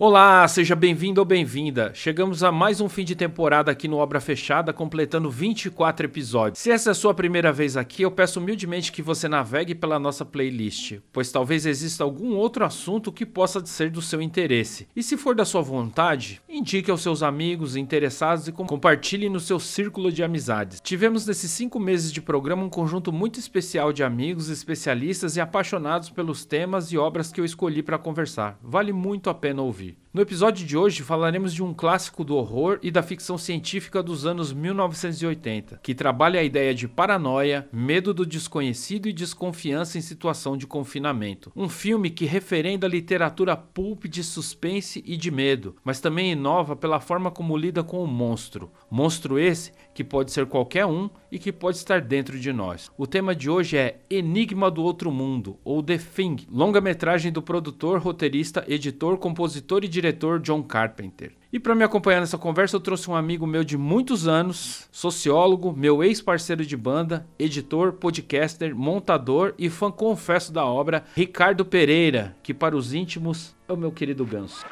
Olá, seja bem-vindo ou bem-vinda. Chegamos a mais um fim de temporada aqui no Obra Fechada, completando 24 episódios. Se essa é a sua primeira vez aqui, eu peço humildemente que você navegue pela nossa playlist, pois talvez exista algum outro assunto que possa ser do seu interesse. E se for da sua vontade, indique aos seus amigos interessados e compartilhe no seu círculo de amizades. Tivemos nesses cinco meses de programa um conjunto muito especial de amigos, especialistas e apaixonados pelos temas e obras que eu escolhi para conversar. Vale muito a pena ouvir. No episódio de hoje falaremos de um clássico do horror e da ficção científica dos anos 1980, que trabalha a ideia de paranoia, medo do desconhecido e desconfiança em situação de confinamento. Um filme que referenda a literatura pulp de suspense e de medo, mas também inova pela forma como lida com o monstro. Monstro esse que pode ser qualquer um e que pode estar dentro de nós. O tema de hoje é Enigma do Outro Mundo, ou The Thing, longa-metragem do produtor, roteirista, editor, compositor e diretor John Carpenter. E para me acompanhar nessa conversa, eu trouxe um amigo meu de muitos anos, sociólogo, meu ex-parceiro de banda, editor, podcaster, montador e fã confesso da obra, Ricardo Pereira, que para os íntimos é o meu querido ganso.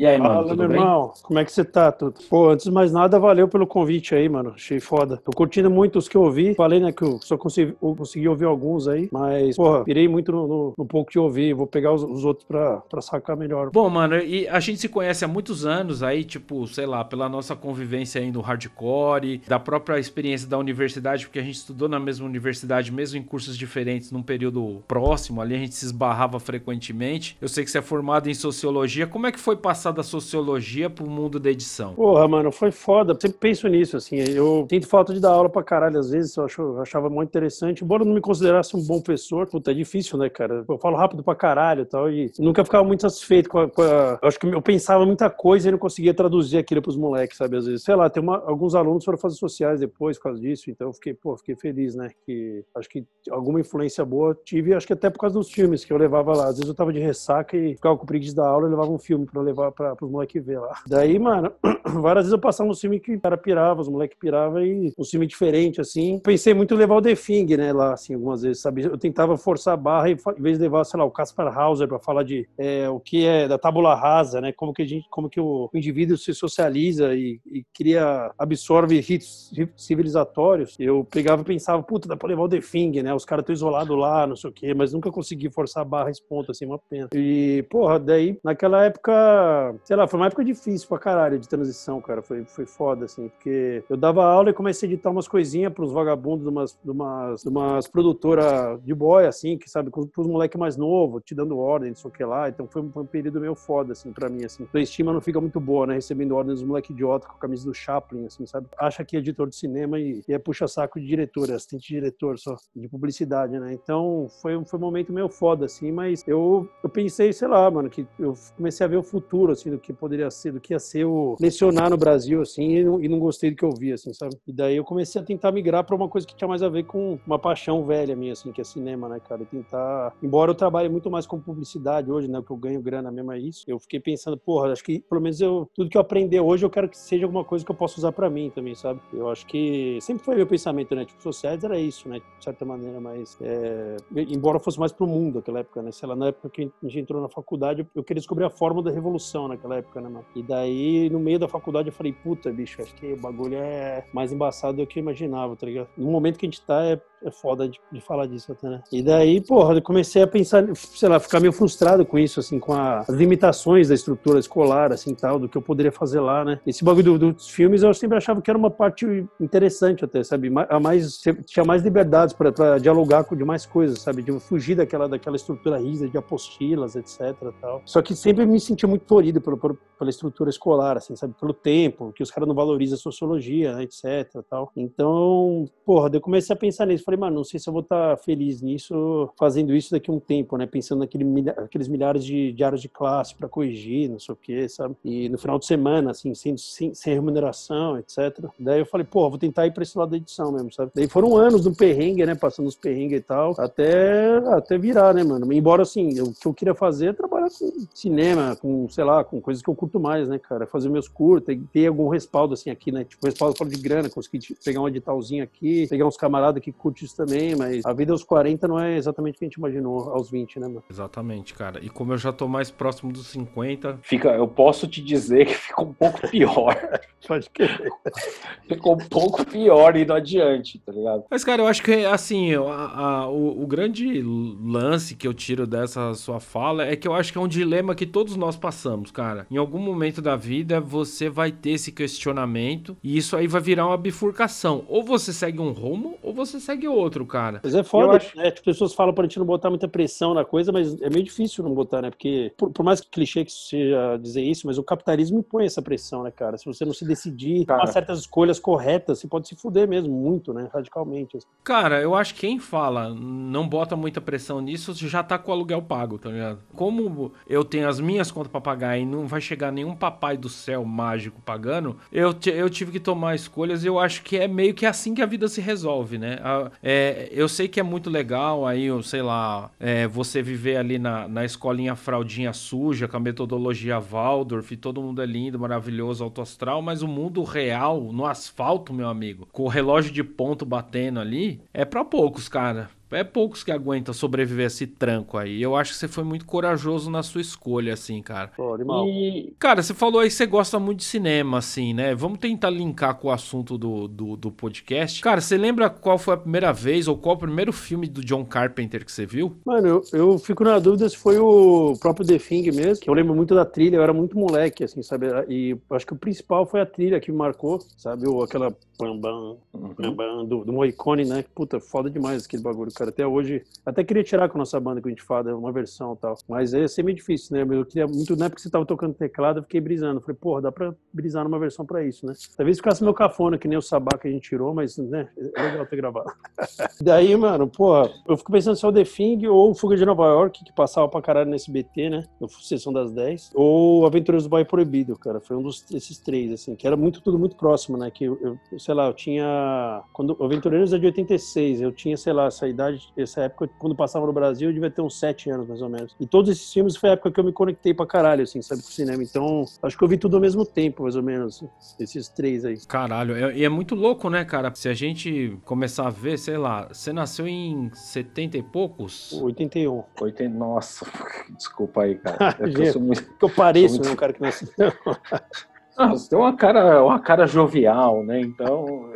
E aí, mano, Fala, meu bem? irmão, como é que você tá? Tudo? Pô, antes de mais nada, valeu pelo convite aí, mano. Achei foda. Tô curtindo muito os que eu ouvi. Falei, né, que eu só consegui, eu consegui ouvir alguns aí, mas, porra, pirei muito no, no, no pouco que eu ouvi. Vou pegar os, os, outros pra, pra sacar melhor. Bom, mano, e a gente se conhece há muitos anos aí, tipo, sei lá, pela nossa convivência aí no hardcore, da própria experiência da universidade, porque a gente estudou na mesma universidade, mesmo em cursos diferentes, num período próximo ali, a gente se esbarrava frequentemente. Eu sei que você é formado em sociologia. Como é que foi passar da sociologia pro mundo da edição? Porra, mano, foi foda. Sempre penso nisso, assim. Eu sinto falta de dar aula pra caralho, às vezes. Eu, acho, eu achava muito interessante. Embora eu não me considerasse um bom professor, puta, é difícil, né, cara? Eu falo rápido pra caralho e tal. E nunca ficava muito satisfeito com a, com a... Eu acho que eu pensava muita coisa e não conseguia traduzir aquilo pros moleques, sabe? Às vezes, sei lá, tem uma, alguns alunos foram fazer sociais depois por causa disso. Então eu fiquei, pô, fiquei feliz, né? Que acho que alguma influência boa tive, acho que até por causa dos filmes que eu levava lá. Às vezes eu tava de ressaca e ficava com preguiça da aula e levava um filme pra levar pra, pros moleques ver lá. Daí, mano, várias vezes eu passava um filme que o cara pirava, os moleques piravam e um filme diferente, assim. Pensei muito em levar o The Thing, né, lá, assim, algumas vezes, sabe? Eu tentava forçar a barra e, em vez de levar, sei lá, o Caspar Hauser pra falar de é, o que é da tábula rasa, né? Como que a gente, como que o, indivíduo se socializa e, e cria, absorve ritos civilizatórios. Eu pegava e pensava, puta, dá pra levar o The Thing, né? Os caras estão isolados lá, não sei o quê, mas nunca consegui forçar a barra esse ponto, assim, uma pena. E, porra, daí, naquela época, sei lá, foi uma época difícil pra caralho de transição, cara. Foi, foi foda, assim, porque eu dava aula e comecei a editar umas coisinhas pros vagabundos de umas, de umas, de umas produtoras de boy, assim, que sabe, pros moleques mais novos, te dando ordem, não sei o que lá. Então foi um, foi um período meio foda, assim, pra mim, assim. A estima não fica muito boa, né? Recebendo ordens dos moleques idiota com a camisa do Chaplin, assim, sabe? Acha que é editor de cinema e, e é puxa-saco de diretor, é assistente de diretor só, de publicidade, né? Então foi, foi um momento meio foda, assim, mas eu, eu pensei, sei lá, mano, que eu comecei a ver o futuro, assim, do que poderia ser, do que ia ser o lecionar no Brasil, assim, e não, e não gostei do que eu vi, assim, sabe? E daí eu comecei a tentar migrar para uma coisa que tinha mais a ver com uma paixão velha minha, assim, que é cinema, né, cara? E tentar. Embora eu trabalhe muito mais com publicidade hoje, né? Que eu ganho grana mesmo é isso. Eu fiquei pensando, porra, acho que pelo menos eu, tudo que eu aprender hoje eu quero que seja alguma coisa que eu possa usar para mim também, sabe? Eu acho que sempre foi meu pensamento, né? Tipo, sociais era isso, né? De certa maneira, mas. É... Embora fosse mais pro mundo naquela época, né? Sei lá, na época que a gente entrou na faculdade, eu queria descobrir a forma da revolução naquela época, né, mano? E daí Aí, no meio da faculdade, eu falei, puta, bicho, acho que o bagulho é mais embaçado do que eu imaginava, tá ligado? No momento que a gente tá, é é foda de, de, falar disso até, né? E daí, porra, eu comecei a pensar, sei lá, ficar meio frustrado com isso, assim, com a, as limitações da estrutura escolar, assim, tal, do que eu poderia fazer lá, né? Esse bagulho do, dos filmes eu sempre achava que era uma parte interessante até, sabe? A mais, tinha mais liberdades para dialogar com demais coisas, sabe? De fugir daquela, daquela estrutura rígida de apostilas, etc, tal. Só que sempre me senti muito torido pelo, pelo, pela estrutura escolar, assim, sabe? Pelo tempo, que os caras não valorizam a sociologia, né, etc, tal. Então, porra, eu comecei a pensar nisso. Falei, mano, não sei se eu vou estar tá feliz nisso, fazendo isso daqui a um tempo, né? Pensando naquele, naqueles milhares de diários de classe para corrigir, não sei o quê, sabe? E no final de semana, assim, sem, sem, sem remuneração, etc. Daí eu falei, pô, vou tentar ir para esse lado da edição mesmo, sabe? Daí foram anos do perrengue, né? Passando os perrengues e tal, até, até virar, né, mano? Embora, assim, o que eu queria fazer é trabalhar com cinema, com, sei lá, com coisas que eu curto mais, né, cara? Fazer meus curtos, ter algum respaldo, assim, aqui, né? Tipo, respaldo fora de grana, conseguir tipo, pegar um editalzinho aqui, pegar uns camaradas que curtem isso também, mas a vida aos 40 não é exatamente o que a gente imaginou aos 20, né, mano? Exatamente, cara. E como eu já tô mais próximo dos 50. Fica, eu posso te dizer que fica um pouco pior. Pode querer. Ficou um pouco pior indo adiante, tá ligado? Mas, cara, eu acho que, assim, a, a, o, o grande lance que eu tiro dessa sua fala é que eu acho que é um dilema que todos nós passamos, cara. Em algum momento da vida, você vai ter esse questionamento e isso aí vai virar uma bifurcação. Ou você segue um rumo, ou você segue outro, cara. Mas é foda, acho... né? As pessoas falam pra gente não botar muita pressão na coisa, mas é meio difícil não botar, né? Porque, por, por mais que clichê que seja dizer isso, mas o capitalismo impõe essa pressão, né, cara? Se você não se decidir cara. tomar certas escolhas corretas, você pode se fuder mesmo, muito, né? Radicalmente. Assim. Cara, eu acho que quem fala não bota muita pressão nisso já tá com o aluguel pago, tá ligado? Como eu tenho as minhas contas pra pagar e não vai chegar nenhum papai do céu mágico pagando, eu, eu tive que tomar escolhas e eu acho que é meio que assim que a vida se resolve, né? É, eu sei que é muito legal aí, sei lá, é, você viver ali na, na escolinha fraldinha suja, com a metodologia Waldorf, todo mundo é lindo, maravilhoso, alto astral, mas o mundo real, no asfalto, meu amigo, com o relógio de ponto batendo ali, é para poucos, cara. É poucos que aguentam sobreviver a esse tranco aí. Eu acho que você foi muito corajoso na sua escolha, assim, cara. Pô. E, cara, você falou aí que você gosta muito de cinema, assim, né? Vamos tentar linkar com o assunto do, do, do, podcast. Cara, você lembra qual foi a primeira vez ou qual o primeiro filme do John Carpenter que você viu? Mano, eu, eu fico na dúvida se foi o próprio The Thing mesmo, que eu lembro muito da trilha, eu era muito moleque, assim, sabe? E acho que o principal foi a trilha que me marcou, sabe? Ou aquela bam, bam, bam, bam do, do Moicone, né? Puta, foda demais aquele bagulho, cara. Até hoje, até queria tirar com a nossa banda que a gente fala, uma versão tal. Mas é sempre difícil, né? Eu queria muito, na época que você tava tocando teclado, eu fiquei brisando. Falei, porra, dá pra brisar numa versão pra isso, né? Talvez ficasse meu cafona, que nem o sabá que a gente tirou, mas, né? É legal ter gravado. Daí, mano, porra, eu fico pensando se é o The Thing ou Fuga de Nova York, que passava pra caralho no SBT, né? No Sessão das 10. Ou Aventureiros do Bairro Proibido, cara. Foi um dos, desses três, assim, que era muito, tudo muito próximo, né? Que eu, eu sei lá, eu tinha. Quando Aventureiros é de 86, eu tinha, sei lá, essa idade, essa época quando passava no Brasil, eu devia ter uns sete anos, mais ou menos. E todos esses filmes foi a época que eu me conectei pra caralho, assim, sabe, com o cinema. Então, acho que eu vi tudo ao mesmo tempo, mais ou menos, esses três aí. Caralho, é, e é, é muito louco, né, cara? Se a gente começar a ver, sei lá, você nasceu em 70 e poucos? 81. 80, nossa, desculpa aí, cara. É que eu, sou muito, que eu pareço, muito... né, um cara que nasceu. Ah, você tem uma cara, uma cara jovial, né? Então,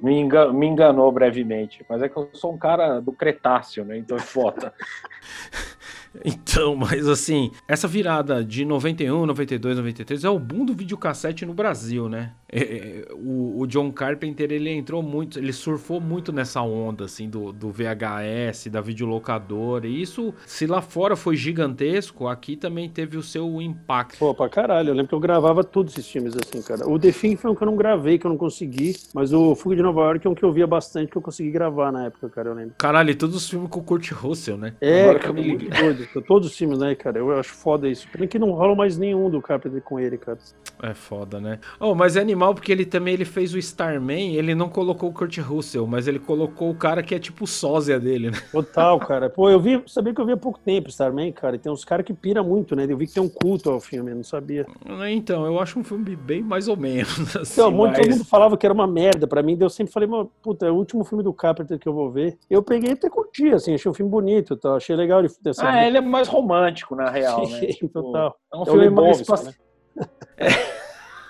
me, engan, me enganou brevemente. Mas é que eu sou um cara do Cretáceo, né? Então é foda. Então, mas assim, essa virada de 91, 92, 93 é o boom do videocassete no Brasil, né? É, é, o, o, John Carpenter, ele entrou muito, ele surfou muito nessa onda, assim, do, do VHS, da videolocadora, e isso, se lá fora foi gigantesco, aqui também teve o seu impacto. Pô, pra caralho, eu lembro que eu gravava todos esses filmes, assim, cara. O The Thing foi um que eu não gravei, que eu não consegui, mas o Fuga de Nova York é um que eu via bastante, que eu consegui gravar na época, cara, eu lembro. Caralho, e todos os filmes com o Kurt Russell, né? É, Agora cara, que eu me... muito doido. Todos os filmes, né, cara? Eu acho foda isso. Pena que não rola mais nenhum do Carpenter com ele, cara. É foda, né? Oh, mas é animal porque ele também ele fez o Starman, ele não colocou o Kurt Russell, mas ele colocou o cara que é tipo sósia dele, né? Total, cara. Pô, eu vi, sabia que eu vi há pouco tempo Starman, cara. E tem uns caras que pira muito, né? Eu vi que tem um culto ao filme, eu não sabia. Então, eu acho um filme bem mais ou menos. Assim, então, muito, mas... todo mundo falava que era uma merda pra mim, daí eu sempre falei, mano, puta, é o último filme do Carpenter que eu vou ver. Eu peguei e até curti, assim, achei o um filme bonito, tá? achei legal ele. Ah, ele é mais romântico, na real, né? Tipo, Total. É um é filme mais. Né?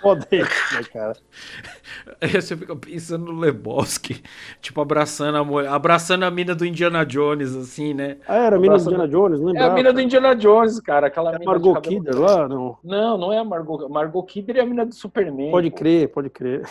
foda isso, né, cara? Aí você fica pensando no Lebowski, tipo, abraçando a mulher, abraçando a mina do Indiana Jones, assim, né? Ah, era a mina do Abraço Indiana Jones, não É a mina do Indiana Jones, cara. Aquela É mina Margot Kidder lá? Não. Não, não é a Margot. Margot Kidder é a mina do Superman. Pode pô. crer, pode crer.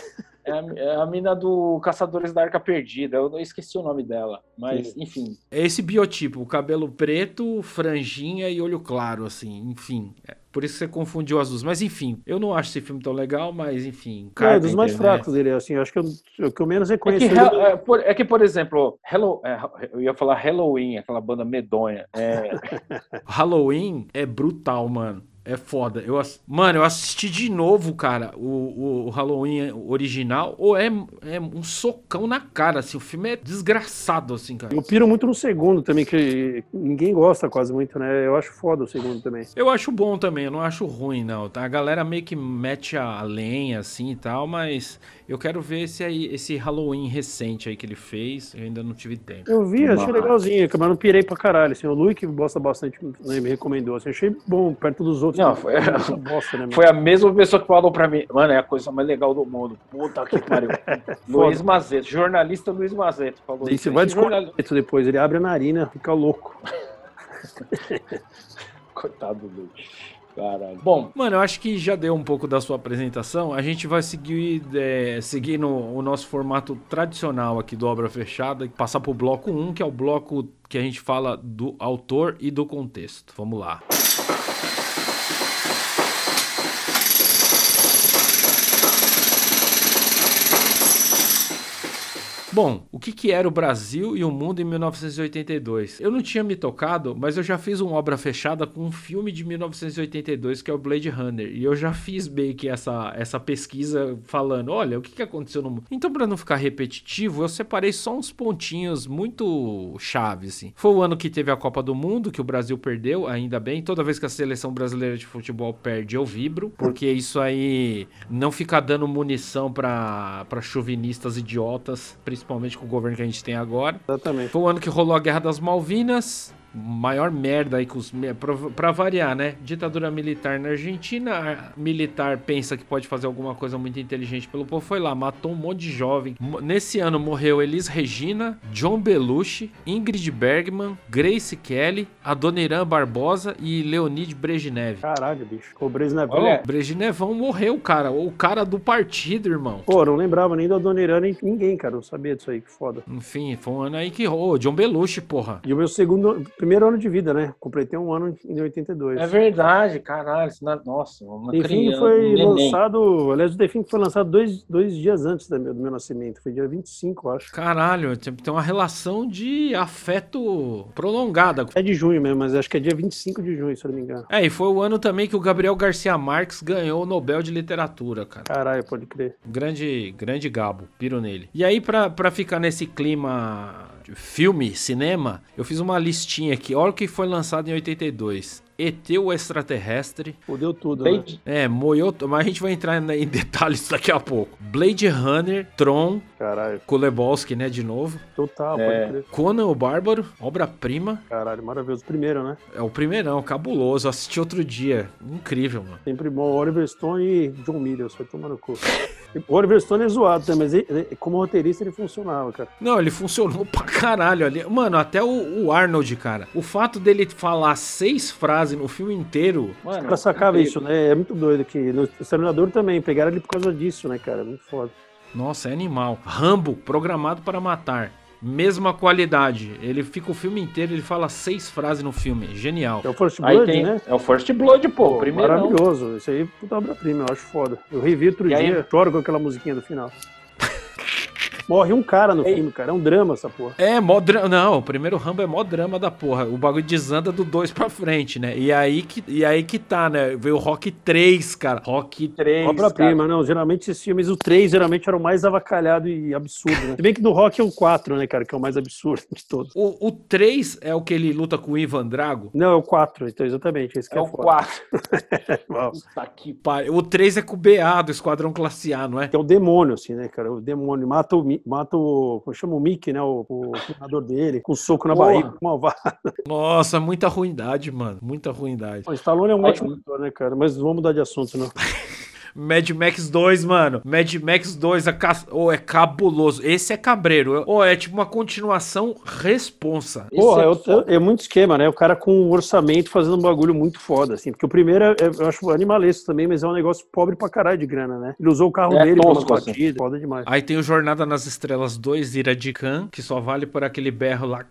É a, é a mina do Caçadores da Arca Perdida. Eu não esqueci o nome dela. Mas, enfim. É esse biotipo, cabelo preto, franjinha e olho claro, assim, enfim. É por isso que você confundiu as duas. Mas enfim, eu não acho esse filme tão legal, mas enfim. Cara, é dos mais né? fracos dele, assim. Acho que eu, o que eu menos É reconheço. que, ele- é, por, é que, por exemplo, Hello, é, eu ia falar Halloween, aquela banda medonha. É, Halloween é brutal, mano. É foda. Eu, mano, eu assisti de novo, cara, o, o- o Halloween original. Ou é, é um socão na cara, assim. O filme é desgraçado, assim, cara. Eu piro muito no segundo também, que ninguém gosta quase muito, né? Eu acho foda o segundo também. Eu acho bom também, eu não acho ruim, não. Tá? A galera meio que mete a lenha, assim e tal, mas eu quero ver esse aí, esse Halloween recente aí que ele fez. Eu ainda não tive tempo. Eu vi, achei legalzinho, mas não pirei pra caralho. Assim, o Luiz que gosta bastante, né, me recomendou. Assim, achei bom, perto dos outros. Não, que- foi- bosta, né, foi a mesma pessoa que falou pra mim. Mano, é a coisa mais legal do mundo. Puta que pariu. Luiz Mazeto, jornalista Luiz Mazeto. Falou isso. você vai descobrir isso depois, ele abre a narina, fica louco. Coitado do Luiz. Caralho. Bom, Mano, eu acho que já deu um pouco da sua apresentação. A gente vai seguir, é, seguir no, o nosso formato tradicional aqui do Obra Fechada, passar pro bloco 1, que é o bloco que a gente fala do autor e do contexto. Vamos lá. Bom, o que, que era o Brasil e o mundo em 1982? Eu não tinha me tocado, mas eu já fiz uma obra fechada com um filme de 1982 que é o Blade Runner. E eu já fiz meio que essa, essa pesquisa falando: olha, o que, que aconteceu no mundo. Então, para não ficar repetitivo, eu separei só uns pontinhos muito chaves. Assim. Foi o ano que teve a Copa do Mundo, que o Brasil perdeu, ainda bem. Toda vez que a seleção brasileira de futebol perde, eu vibro, porque isso aí não fica dando munição para chauvinistas idiotas, principalmente com o governo que a gente tem agora. Exatamente. Foi o ano que rolou a Guerra das Malvinas. Maior merda aí com os. Pra, variar, né? Ditadura militar na Argentina. militar pensa que pode fazer alguma coisa muito inteligente pelo povo. Foi lá, matou um monte de jovem. Nesse ano morreu Elis Regina, John Belushi, Ingrid Bergman, Grace Kelly, Adoniran Barbosa e Leonid Brezhnev. Caralho, bicho. O Bresnevão. Olha, Brezhnevão morreu, cara. O cara do partido, irmão. Pô, não lembrava nem do Adoniran, nem ninguém, cara. Não sabia disso aí, que foda. Enfim, foi um ano aí que. Ô, John Belushi, porra. E o meu segundo, primeiro ano de vida, né? Completei um ano em 82. é verdade, caralho. na- Nossa, uma criança. foi um lançado, aliás, o Define foi lançado dois, dois dias antes do meu, do meu nascimento, foi dia 25, eu acho. Caralho, tem uma relação de afeto prolongada. É de junho mesmo, mas acho que é dia 25 de junho, se eu não me engano. É, e foi o ano também que o Gabriel Garcia Marques ganhou o Nobel de Literatura, cara. Caralho, pode crer. Grande, grande gabo, piro nele. E aí, pra, pra ficar nesse clima filme, cinema, eu fiz uma listinha aqui. Olha o que foi lançado em 82. ET o Extraterrestre. Fudeu tudo, né? Blade- É, moiou... Mas a gente vai entrar em detalhes daqui a pouco. Blade Runner, Tron, Caralho, Kulebowski, né, de novo. total, É. pode crer. Conan o Bárbaro, obra-prima. Caralho, maravilhoso. Primeiro, né? É o primeirão, cabuloso. Assisti outro dia. Incrível, mano. Sempre bom. Oliver Stone e John Milius, foi tomar no cu. O Oliver Stone é zoado também, mas ele- ele- como roteirista ele funcionava, cara. Não, ele funcionou pra caralho ali. Mano, até o, o Arnold, cara. O fato dele falar seis frases no filme inteiro. Mano, Pra sacava incrível. isso, né? É muito doido que no Exterminador também, pegaram ele por causa disso, né, cara? Muito foda. Nossa, é animal. Rambo, programado para matar. Mesma qualidade. Ele fica o filme inteiro, ele fala seis frases no filme. Genial. É o First Aí Blood, tem, né? é o First Blood, pô, Pô, primeiro. maravilhoso. Isso aí, puta obra-prima, eu acho foda. Eu revi outro E aí- dia, choro com aquela musiquinha do final. Morre um cara no Ei. filme, cara. É um drama essa porra. É, mó drama. Não, o primeiro Rambo é mó drama da porra. O bagulho desanda do 2 pra frente, né? E aí que, e aí que tá, né? Veio o Rock 3, cara. Rock Três, Obra-prima, não. Geralmente esses filmes, o 3 geralmente era o mais avacalhado e absurdo, né? Se bem que do Rock é o 4, né, cara? Que é o mais absurdo de todos. O, o 3 é o que ele luta com o Ivan Drago. Não, é o 4, então, exatamente. Esse que É é, o foda. 4. Uau. Puta que Pá, O 3 é com o BA do Esquadrão Classe A, não é? Que é o demônio, assim, né, cara? O demônio mata o, mata o chama o Mickey, né? O, o treinador dele, com um soco na Porra. barriga, malvado. Nossa, muita ruindade, mano. Muita ruindade. O Stallone é um ótimo ator, né, cara? Mas vamos mudar de assunto, não. Mad Max 2, mano. Mad Max 2 é, ca... oh, é cabuloso. Esse é cabreiro. Oh, é tipo uma continuação responsa. Porra, é, é, é, muito esquema, né? O cara com um orçamento fazendo um bagulho muito foda, assim. Porque o primeiro é, eu acho animalesco também, mas é um negócio pobre pra caralho de grana, né? Ele usou o carro é dele tosco, pra uma assim. partida, foda demais. Aí tem o Jornada nas Estrelas 2, Ira de Khan, que só vale por aquele berro lá.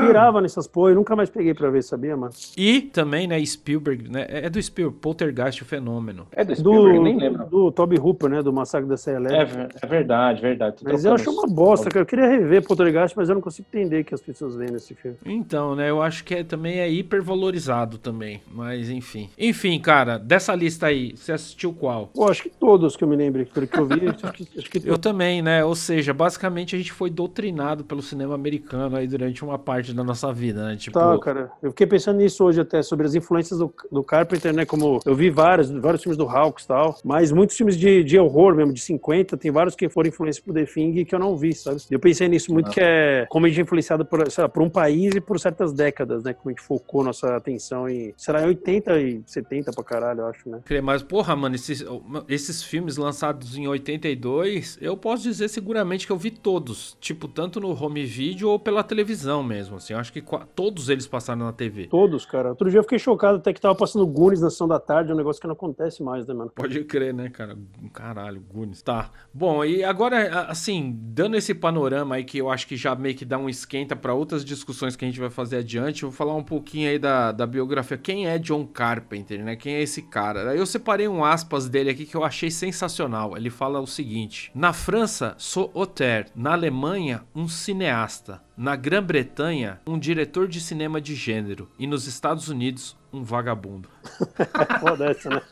Pirava nessas porra, eu nunca mais peguei pra ver, sabia, mano? E também, né, Spielberg, né? É do Spielberg, Poltergeist, o fenômeno. É do Spielberg, Do, nem lembro. do Toby Hooper, né? Do Massacre da Serra É, Elétrica. ver- é verdade, verdade. Tô Mas eu acho uma os- bosta, cara. Eu queria rever Poltergeist, mas eu não consigo entender que as pessoas veem nesse filme. Então, né, eu acho que é, também é hipervalorizado também, mas enfim. Enfim, cara, dessa lista aí, você assistiu qual? Pô, acho que todos que eu me lembro, pelo que eu vi, acho que, acho que Eu também, né? Ou seja, basicamente a gente foi doutrinado pelo cinema americano aí durante uma parte da nossa vida, né? Tipo, Tá, cara. Eu fiquei pensando nisso hoje até, sobre as influências do, do Carpenter, né? Como eu vi vários, vários filmes do Hawks e tal, mas muitos filmes de, de horror mesmo, de 50, tem vários que foram influênciados por The Thing que eu não vi, sabe? Eu pensei nisso muito, que é como a gente é influenciado por, lá, por um país e por certas décadas, né? Como a gente focou nossa atenção em, em 80 e 70 pra caralho, eu acho, né? Mas, porra, mano, esses, esses filmes lançados em 82, eu posso dizer seguramente que eu vi todos. Tipo, tanto no home video ou pela televisão mesmo, assim. Eu acho que todos eles passaram na TV. Todos, cara. Outro dia eu fiquei chocado até que tava passando Goonies na sessão da tarde, um negócio que não acontece mais, né, mano? Pode crer, né, cara? Caralho, Gunis. Tá. Bom, e agora, assim, dando esse panorama aí que eu acho que já meio que dá um esquenta pra outras discussões que a gente vai fazer adiante, eu vou falar um pouquinho aí da, da biografia. Quem é John Carpenter, né? Quem é esse cara? Eu separei um aspas dele aqui que eu achei sensacional. Ele fala o seguinte: Na França, sou auteur. Na Alemanha, um cineasta. Na Grã-Bretanha, um diretor de cinema de gênero. E nos Estados Unidos, um vagabundo. Foda essa, né?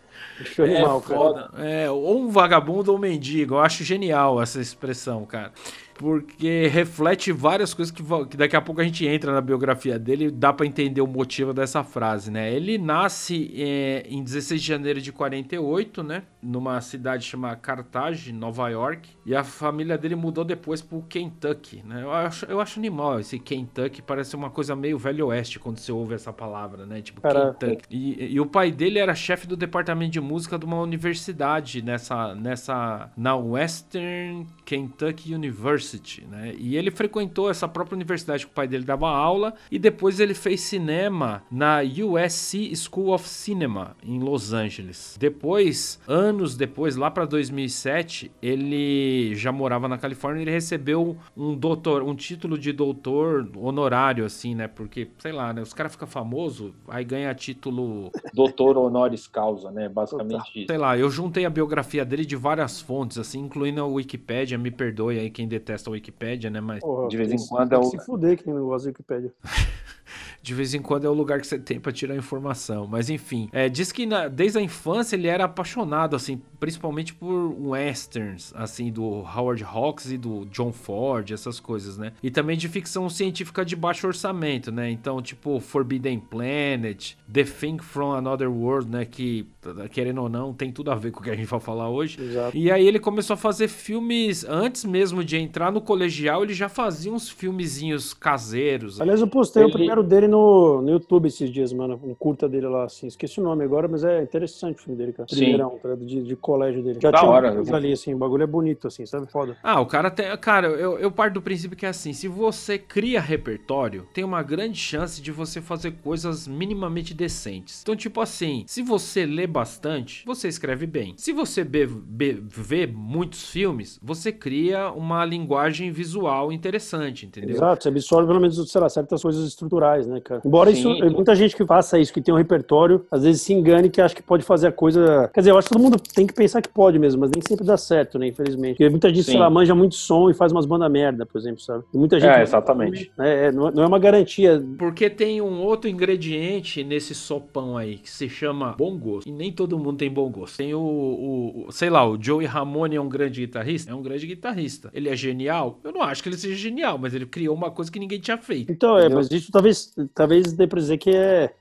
Show É animal, cara. foda. É, ou um vagabundo ou um mendigo. Eu acho genial essa expressão, cara. Porque reflete várias coisas que, que daqui a pouco a gente entra na biografia dele e dá pra entender o motivo dessa frase, né? Ele nasce é, em 16 de janeiro de 48, né? Numa cidade chamada Carthage, Nova York. E a família dele mudou depois pro Kentucky, né? Eu acho, eu acho animal esse Kentucky. Parece uma coisa meio velho oeste quando você ouve essa palavra, né? Tipo, Cara, Kentucky. E, e o pai dele era chefe do departamento de música de uma universidade nessa, nessa na Western Kentucky University, né? E ele frequentou essa própria universidade que o pai dele dava aula e depois ele fez cinema na USC School of Cinema em Los Angeles. Depois, anos depois, lá para 2007, ele já morava na Califórnia, e ele recebeu um doutor, um título de doutor honorário assim, né? Porque, sei lá, né, os caras ficam famosos, aí ganha título Doutor honoris causa, né? Basicamente isso. Sei lá, eu juntei a biografia dele de várias fontes, assim, incluindo a Wikipédia. Me perdoe aí quem detesta a Wikipédia, né? Mas Porra, De vez em tem- quando tem é que o- se fuder quem não gosta da Wikipédia. de vez em quando é o lugar que você tem pra tirar informação. Mas enfim, é, diz que na- desde a infância ele era apaixonado, assim, principalmente por westerns, assim, do Howard Hawks e do John Ford, essas coisas, né? E também de ficção científica de baixo orçamento, né? Então, tipo, Forbidden Planet, The Thing from Another World, né? Que, querendo ou não, tem tudo a ver com o que a gente vai falar hoje. Exato. E aí ele começou a fazer filmes, antes mesmo de entrar no colegial, ele já fazia uns filmezinhos caseiros. Aliás, eu postei o Ele- primeiro dele no, no YouTube esses dias, mano. Um curta dele lá, assim. Esqueci o nome agora, mas é interessante o filme dele, cara. Sim. Primeirão, tá de, de colégio dele. Já Da tinha hora, eu- ali, assim. O bagulho é bonito, assim, sabe? Foda. Ah, o cara tem. Cara, eu, eu parto do princípio que é assim: se você cria repertório, tem uma grande chance de você fazer coisas minimamente decentes. Então, tipo assim, se você lê bastante, você escreve bem. Se você be- be- vê muitos filmes, você cria uma linguagem visual interessante, entendeu? Exato, você absorve pelo menos, sei lá, certas coisas estruturais, né, cara? Embora Sim. isso, muita gente que faça isso, que tem um repertório, às vezes se engane que acha que pode fazer a coisa. Quer dizer, eu acho que todo mundo tem que pensar que pode mesmo, mas nem sempre dá certo, né, infelizmente. Porque muita gente, sei Sim. lá, manja muito som e faz umas bandas merda, por exemplo, sabe? E muita gente. É, exatamente. É, é, não é não é uma garantia. Porque tem um outro ingrediente nesse sopão aí que se chama bom gosto. E nem todo mundo tem bom gosto. Tem o, o- o- sei lá, o Joey Ramone é um grande guitarrista? É um grande guitarrista. Ele é genial? Eu não acho que ele seja genial, mas ele criou uma coisa que ninguém tinha feito. Então, é, mas isso talvez, talvez dê pra dizer que é.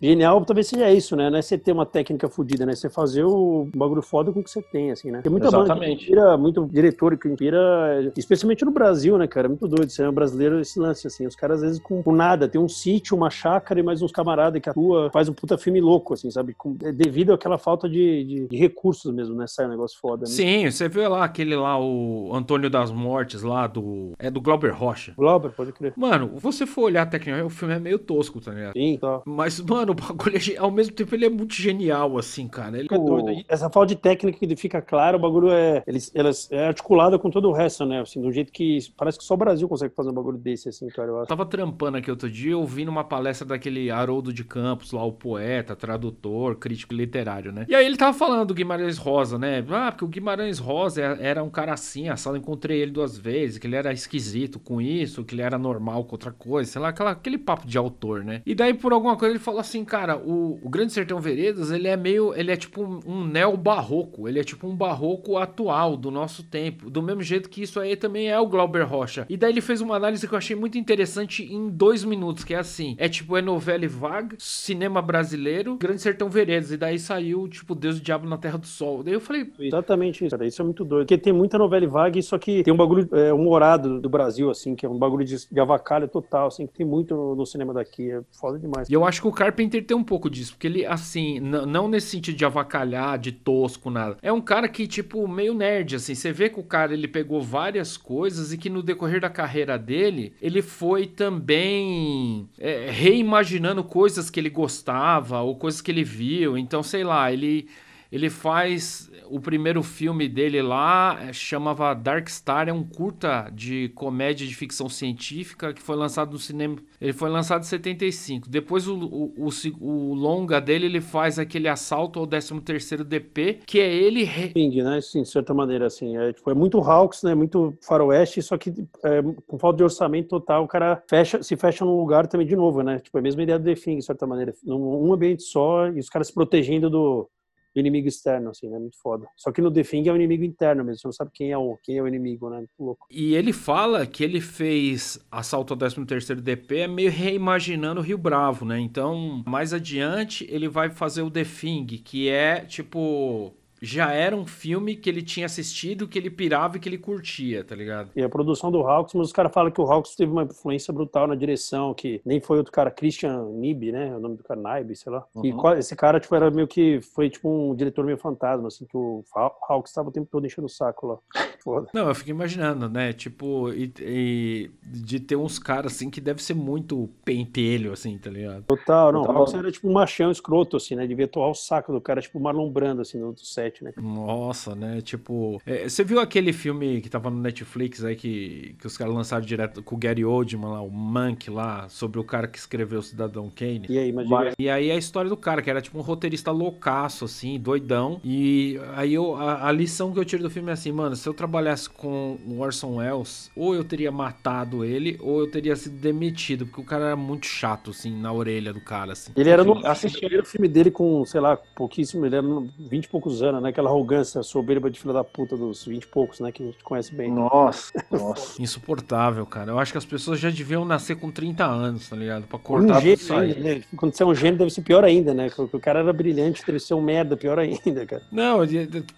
Genial talvez seja isso, né? Não é você ter uma técnica fodida, né? Você fazer o bagulho foda com o que você tem, assim, né? Tem muita banda que Exatamente. inspira, muito diretor que inspira, especialmente no Brasil, né, cara? É muito doido. Você é um brasileiro, esse lance, assim. Os caras, às vezes, com, com nada. Tem um sítio, uma chácara e mais uns camaradas que atua, faz um puta filme louco, assim, sabe? Com- é devido àquela falta de, de- de recursos mesmo, né? Sai um negócio foda. Né? Sim, você viu lá aquele lá, o Antônio das Mortes lá do. É do Glauber Rocha. Glauber, pode crer. Mano, você for olhar tecnicamente, o filme é meio tosco, tá ligado? Sim, tá. Mas, mano, o bagulho é, ao mesmo tempo ele é muito genial, assim, cara. Ele É doido. E Essa falta de técnica que fica clara, o bagulho é, eles, elas, é articulado com todo o resto, né? Assim, do jeito que parece que só o Brasil consegue fazer um bagulho desse, assim, cara, eu Eu acho. tava trampando aqui outro dia, ouvindo uma palestra daquele Haroldo de Campos, lá, o poeta, tradutor, crítico literário, né? E aí ele tava falando do Guimarães Rosa, né? Ah, porque o Guimarães Rosa é- era um cara assim, a sala encontrei ele duas vezes, que ele era esquisito com isso, que ele era normal com outra coisa, sei lá, aquela, aquele papo de autor, né? E daí, por alguma coisa, ele falou assim, cara, o, o Grande Sertão Veredas, ele é meio, ele é tipo um, um neo-barroco, ele é tipo um barroco atual do nosso tempo, do mesmo jeito que isso aí também é o Glauber Rocha. E daí ele fez uma análise que eu achei muito interessante em dois minutos, que é assim, é tipo, é novela e vaga, cinema brasileiro, Grande Sertão Veredas, e daí saiu, tipo, Deus e o Diabo na Terra do Sol. Daí eu falei, Exatamente isso, cara. Isso é muito doido. Porque tem muita novela e vague, só que tem um bagulho é, humorado do Brasil, assim, que é um bagulho de, de avacalho total, assim, que tem muito no, no cinema daqui. É foda demais. E eu acho que o Carpenter tem um pouco disso, porque ele, assim, não nesse sentido de avacalhar, de tosco, nada. É um cara que, tipo, meio nerd, assim. Você vê que o cara, ele pegou várias coisas e que no decorrer da carreira dele, ele foi também é, reimaginando coisas que ele gostava ou coisas que ele viu. Então, sei lá, ele. Ele faz o primeiro filme dele lá, é, chamava Dark Star, é um curta de comédia de ficção científica que foi lançado no cinema. Ele foi lançado em 75. Depois o, o, o, o longa dele, ele faz aquele assalto ao 13º DP, que é ele Ping, né? Sim, de certa maneira, assim. É, tipo, é muito Hawks, né? Muito faroeste, só que é, com falta de orçamento total, o cara fecha, se fecha num lugar também de novo, né? Tipo, é a mesma ideia do The Thing, de certa maneira. Num um ambiente só e os caras se protegendo do, do inimigo externo, assim, né? Muito foda. Só que no The Thing é o inimigo interno mesmo. Você não sabe quem é o, quem é o inimigo, né? Muito louco. E ele fala que ele fez Assalto ao 13º DP é meio reimaginando o Rio Bravo, né? Então, mais adiante, ele vai fazer o The Thing, que é, tipo... Já era um filme que ele tinha assistido, que ele pirava e que ele curtia, tá ligado? E a produção do Hawks, mas os caras falam que o Hawks teve uma influência brutal na direção, que nem foi outro cara, Christian Nib, né? O nome do cara, Naib, sei lá. E Uhum. qual- esse cara, tipo, era meio que, foi tipo um diretor meio fantasma, assim, que o Haw- Hawks tava o tempo todo enchendo o saco lá. Foda. Não, eu fico imaginando, né? Tipo, e, e de ter uns caras assim que deve ser muito pentelho, assim, tá ligado? Total, não. O tava- Hawks era tipo um machão escroto, assim, né? Devia torrar o saco do cara, tipo o Marlon Brando, assim, no do set, né? Nossa, né? Tipo. é, você viu aquele filme que tava no Netflix aí que, que os caras lançaram direto com o Gary Oldman lá, o Monk lá, sobre o cara que escreveu o Cidadão Kane? E aí, imagina. E aí a história do cara, que era tipo um roteirista loucaço, assim, doidão. E aí eu, a, a lição que eu tiro do filme é assim, mano, se eu trabalhasse com o Orson Welles, ou eu teria matado ele, ou eu teria sido demitido, porque o cara era muito chato, assim, na orelha do cara, assim. Ele era no Assisti- o filme dele com, sei lá, pouquíssimo, ele era no 20 e poucos anos, né? Aquela arrogância soberba de filha da puta dos 20 e poucos, né? Que a gente conhece bem. Nossa, nossa. Insuportável, cara. Eu acho que as pessoas já deviam nascer com 30 anos, tá ligado? Pra Um cortar tudo gênio isso aí. ainda, né? Quando você é um gênio, deve ser pior ainda, né? Porque o cara era brilhante, deve ser um merda, pior ainda, cara. Não,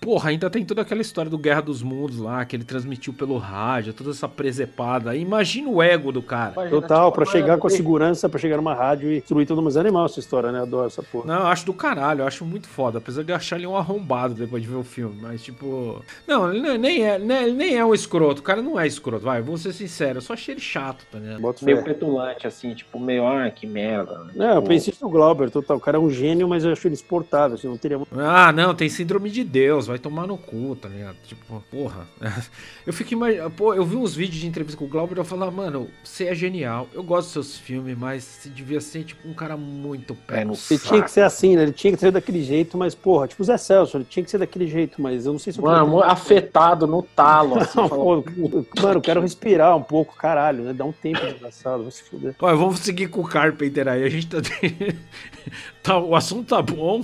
porra, ainda tem toda aquela história do Guerra dos Mundos lá, que ele transmitiu pelo rádio, toda essa presepada. Imagina o ego do cara. Total, tipo, pra chegar com a segurança, pra chegar numa rádio e destruir todo mundo. Mas é animal essa história, né? Adoro essa porra. Não, eu acho do caralho, eu acho muito foda. Apesar de achar ele um arrombado depois de ver o filme. Mas, tipo. Não, ele não- nem é, nem, ele nem é um escroto. O cara não é escroto, vai, vou ser sincero. Eu só achei ele chato, tá ligado? Bota Meio petulante, assim, tipo, meio, ah, que merda. né? Não, eu Tipo, pensei isso no Glauber, total. O cara é um gênio, mas eu acho ele exportável, assim, não teria. Ah, não, tem síndrome de Deus, vai tomar no cu, tá ligado? Tipo, porra. Eu fico imaginando. Pô, eu vi uns vídeos de entrevista com o Glauber e eu falava, mano, você é genial. Eu gosto dos seus filmes, mas você devia ser, tipo, um cara muito pé É, no Ele tinha que ser assim, né? Ele tinha que ser daquele jeito, mas, porra, tipo o Zé Celso, ele tinha tinha que ser daquele jeito, mas eu não sei se eu Mano, queria- afetado no talo, assim. Não, fala, mano, eu quero respirar um pouco, caralho, né? Dá um tempo desgraçado, vai se fuder. Olha, vamos seguir com o Carpenter aí. A gente tá, tá- O assunto tá bom,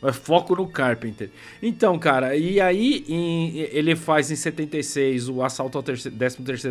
mas foco no Carpenter. Então, cara, e aí em- ele faz em 76 o Assalto ao 13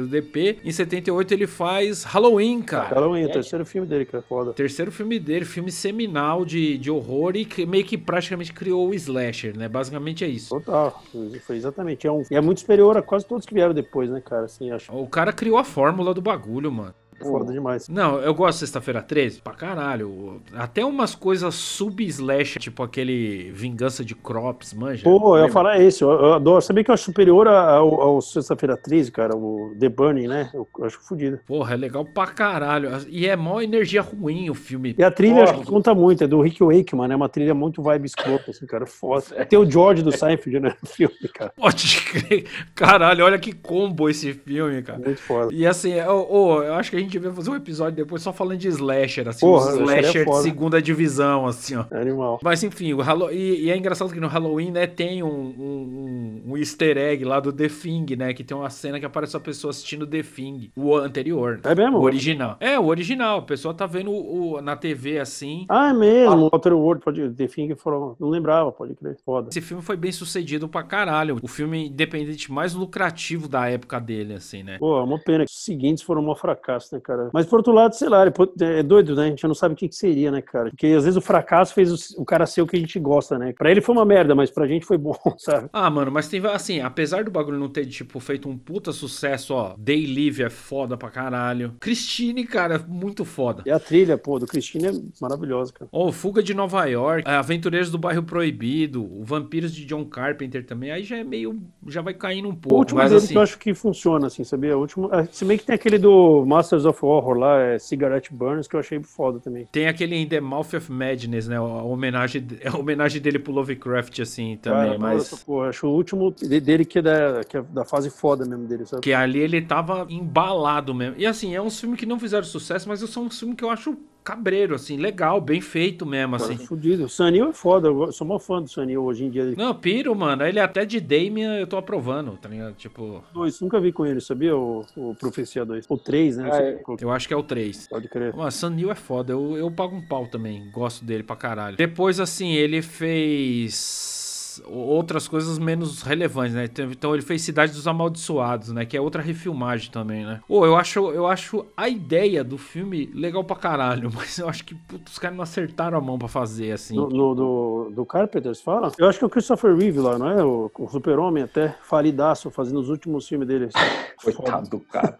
DP. Em 78 ele faz Halloween, cara. Halloween, é o terceiro filme dele, que é foda. Terceiro filme dele, filme seminal de, de horror e que meio que praticamente criou o slasher, né? Basicamente é isso. Total, foi exatamente. É um, e é muito superior a quase todos que vieram depois, né, cara? Assim, acho O cara criou a fórmula do bagulho, mano. Foda demais. Não, eu gosto de Sexta-feira 13 pra caralho. Até umas coisas sub-slash, tipo aquele Vingança de Crops, manja. Pô, eu ia falar esse, eu, eu adoro. Sabia que eu acho superior ao, ao Sexta-feira 13, cara, o The Burning, né? Eu, eu acho fodido. Porra, é legal pra caralho. E é mó energia ruim o filme. E a trilha Porra. acho que conta muito, é do Rick Wakeman, né? Uma trilha muito vibe escroto, assim, cara, foda. Tem o George do Seinfeld, né, no filme, cara. Pode crer. Caralho, olha que combo esse filme, cara. Muito foda. E assim, eu, eu- eu acho que a gente devia fazer um episódio depois só falando de slasher, assim, Porra, uns slasher é de segunda divisão, assim, ó. Animal. Mas enfim, o Hallow... e, e é engraçado que no Halloween, né, tem um, um, um- um easter egg lá do The Thing, né, que tem uma cena que aparece uma pessoa assistindo The Thing, o anterior. É mesmo? O original. É, o original. A pessoa tá vendo o, na TV assim. Ah, é mesmo. O Outer World, pode The Thing foram. Não lembrava, pode crer. Foda. Esse filme foi bem sucedido pra caralho. O filme independente mais lucrativo da época dele, assim, né? Pô, é uma pena que os seguintes foram um fracasso, né, cara? Mas por outro lado, sei lá, é doido, né? A gente não sabe o que, que seria, né, cara? Porque às vezes o fracasso fez o, o cara ser o que a gente gosta, né? Pra ele foi uma merda, mas pra gente foi bom, sabe? Ah, mano, mas tem, assim, apesar do bagulho não ter, tipo, feito um puta sucesso, ó, Day Live é foda pra caralho. Christine, cara, é muito foda. E a trilha, pô, do Cristina é maravilhosa, cara. Ó, Fuga de Nova York, é, Aventureiros do Bairro Proibido, o Vampiros de John Carpenter também, aí já é meio, já vai caindo um O pouco, último mas assim... que eu acho que funciona, assim, sabia? O último. ah, Se bem que tem aquele do Masters of Horror lá, é Cigarette Burns, que eu achei foda também. Tem aquele em The Mouth of Madness, né? A homenagem, a homenagem dele pro Lovecraft, assim, também. Cara, mas nossa, pô, acho o último de- dele que é, da, que é da fase foda mesmo dele, sabe? que ali ele tava embalado mesmo. E assim, é um filme que não fizeram sucesso, mas são um filme que eu acho cabreiro, assim, legal, bem feito mesmo, assim. Fudido. O Sanil é foda, eu sou mó fã do Sanil hoje em dia. Não, piro, mano. Ele é até de Damien, eu tô aprovando, tá ligado? Tipo, Dois, nunca vi com ele, sabia? O, o Profecia 2. O 3, né? Ah, é. eu acho que é o 3. Pode crer. Mano, Sam Neill é foda, eu, eu pago um pau também, gosto dele pra caralho. Depois, assim, ele fez outras coisas menos relevantes, né? Então- Então ele fez Cidade dos Amaldiçoados, né? Que é outra refilmagem também, né? Pô, eu acho, eu acho a ideia do filme legal pra caralho, mas eu acho que putz, os caras não acertaram a mão pra fazer, assim. No- do, do Carpenter, você fala? Eu acho que é o Christopher Reeve lá, não é? O, o Super-Homem até falidaço, fazendo os últimos filmes dele. Coitado do cara.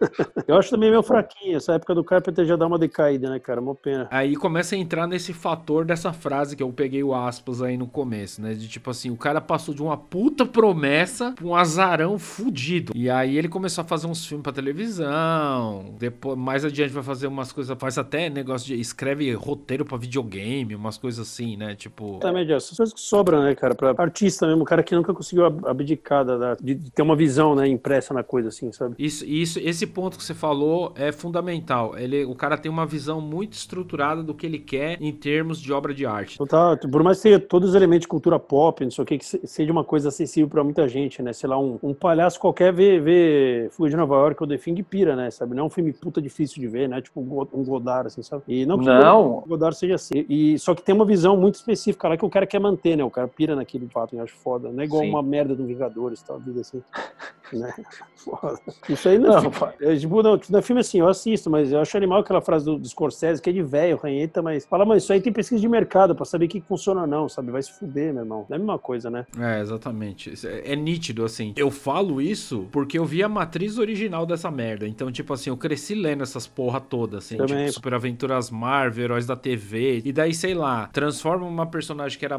Eu acho também meio fraquinho. Essa época do Carpenter já dá uma decaída, né, cara? Uma pena. Aí começa a entrar nesse fator dessa frase que eu peguei o aspas aí no começo, né? De tipo assim, o cara passou de uma puta promessa pra um azarão fudido. E aí ele começou a fazer uns filmes pra televisão. Depois, mais adiante vai fazer umas coisas, faz até negócio de escreve roteiro pra videogame, umas coisas assim, né? Tipo, Exatamente, essas coisas que sobram, né, cara? Pra artista mesmo, o cara que nunca conseguiu ab- abdicar da, da- de, de ter uma visão, né, impressa na coisa, assim, sabe? Isso, isso, esse ponto que você falou é fundamental. Ele, o cara tem uma visão muito estruturada do que ele quer em termos de obra de arte. Então tá, por mais que tenha todos os elementos de cultura pop, não sei o que, que se- seja uma coisa acessível pra muita gente, né? Sei lá, um, um palhaço qualquer vê, vê Fuga de Nova York ou The Thing e pira, né? Sabe? Não é um filme puta difícil de ver, né? Tipo um Go- Godard, assim, sabe? E não que Não. o Godard seja assim. E, só que tem uma visão muito específica lá que o cara quer manter, né? O cara pira naquilo de fato, eu acho foda. Não é igual Sim. uma merda do Vingadores, tal, vida assim. né? Foda. Isso aí não, é Não, é, tipo, não, não é filme assim, eu assisto, mas eu acho animal aquela frase do, do Scorsese, que é de velho, ranheta, mas fala, mas isso aí tem pesquisa de mercado pra saber o que funciona ou não, sabe? Vai se fuder, meu irmão. Não é a mesma coisa, né? É, exatamente. É, é nítido, assim. Eu falo isso porque eu vi a matriz original dessa merda. Então, tipo assim, eu cresci lendo essas porra toda, assim. Também. Tipo, Super Aventuras Marvel, Heróis da TV. E daí, sei lá, transforma uma personagem que era.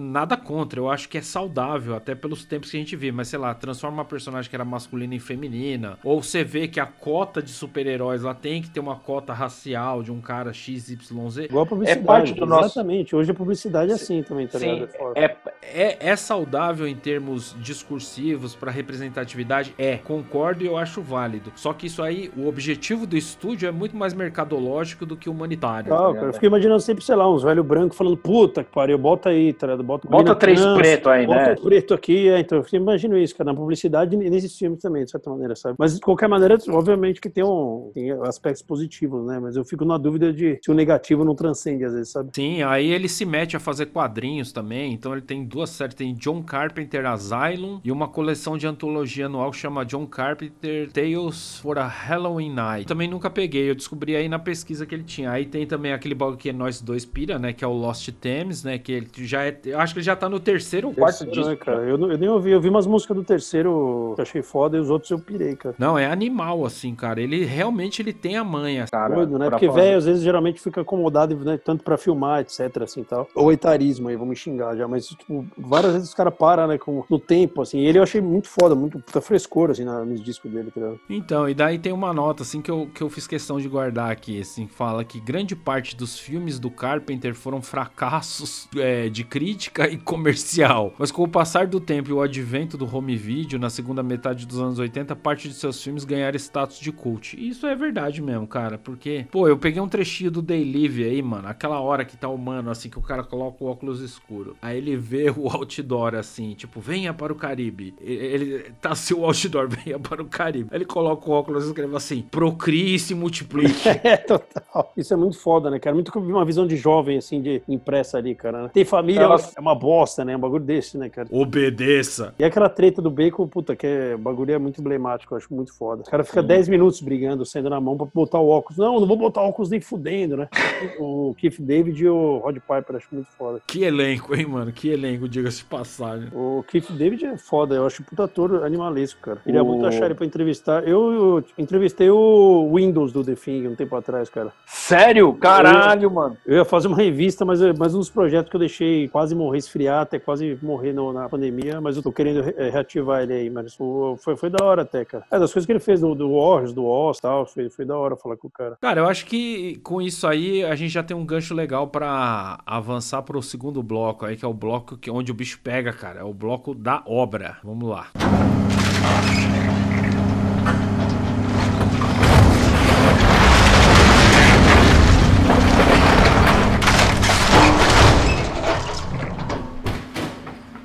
Nada contra, eu acho que é saudável, até pelos tempos que a gente vive. Mas, sei lá, transforma uma personagem que era masculina e feminina. Ou você vê que a cota de super-heróis lá tem que ter uma cota racial de um cara XYZ. Igual a publicidade. É parte do nosso- Exatamente. Hoje a publicidade é assim também, tá Sim, ligado? É é, É, é saudável em termos discursivos para representatividade? É, concordo e eu acho válido. Só que isso aí, o objetivo do estúdio é muito mais mercadológico do que humanitário. Cara. Eu fico imaginando sempre, sei lá, uns velho branco falando, puta que pariu, bota aí, tá ligado? Bota, Bota três trans, preto aí, Bota né? o preto aqui, é, então eu imagino isso, cara, na publicidade e nesses filmes também, de certa maneira, sabe? Mas de qualquer maneira, obviamente que tem, um, tem aspectos positivos, né? Mas eu fico na dúvida de se o negativo não transcende às vezes, sabe? Sim, aí ele se mete a fazer quadrinhos também. Então ele tem duas séries: tem John Carpenter Asylum e uma coleção de antologia anual que chama John Carpenter Tales for a Halloween Night. Também nunca peguei, eu descobri aí na pesquisa que ele tinha. Aí tem também aquele bagulho que nós dois pira, né? Que é o Lost Thames, né? Que ele já é. Eu acho que ele já tá no terceiro ou quarto Terceiro, disco. né, cara? Eu, eu nem ouvi, eu vi umas músicas do terceiro que achei foda e os outros eu pirei, cara. Não, é animal, assim, cara. Ele realmente ele tem a manha. Cara, Doido, né? Porque velho às vezes geralmente fica acomodado, né? Tanto pra filmar, etc, assim, tal. Ou etarismo aí, vamos me xingar já, mas tipo, várias vezes os caras param, né, com, no tempo, assim. Ele eu achei muito foda, muito puta frescor, assim, na, nos discos dele, tá ligado? Então, e daí tem uma nota, assim, que eu, que eu fiz questão de guardar aqui, assim, fala que grande parte dos filmes do Carpenter foram fracassos é, de crítica e comercial. Mas com o passar do tempo e o advento do home video, na segunda metade dos anos 80, parte de seus filmes ganharam status de cult. E isso é verdade mesmo, cara, porque, pô, eu peguei um trechinho do Day Live aí, mano, aquela hora que tá o mano, assim, que o cara coloca o óculos escuro. Aí ele vê o outdoor, assim, tipo, venha para o Caribe. Ele, tá o outdoor, venha para o Caribe. Aí ele coloca o óculos e escreve assim, procrie e se multiplique. É, total. Isso é muito foda, né, cara? Muito que eu vi uma visão de jovem, assim, de impressa ali, cara. né? Tem família, Elas- é uma bosta, né? Um bagulho desse, né, cara? Obedeça. E aquela treta do Bacon, puta, que é, o bagulho é muito emblemático, eu acho muito foda. O cara fica 10 minutos brigando, saindo na mão pra botar o óculos. Não, não vou botar o óculos nem fudendo, né? O Keith David e o Rod Piper, acho muito foda. Que elenco, hein, mano? Que elenco, diga-se de passagem. O Keith David é foda, eu acho puta ator animalesco, cara. Queria O- muito achar ele pra entrevistar. Eu, eu entrevistei o Windows do The Thing um tempo atrás, cara. Sério? Caralho, mano. Eu ia fazer uma revista, mas, mas um dos projetos que eu deixei quase morrer, esfriar, até quase morrer no- na pandemia, mas eu tô querendo re- eh, reativar ele aí, mas o- foi, foi da hora até, cara. É, das coisas que ele fez do, do Warriors, do Oz e tal, foi, foi da hora falar com o cara. Cara, eu acho que com isso aí a gente já tem um gancho legal pra avançar pro segundo bloco aí, que é o bloco que, onde o bicho pega, cara. É o bloco da obra. Vamos lá.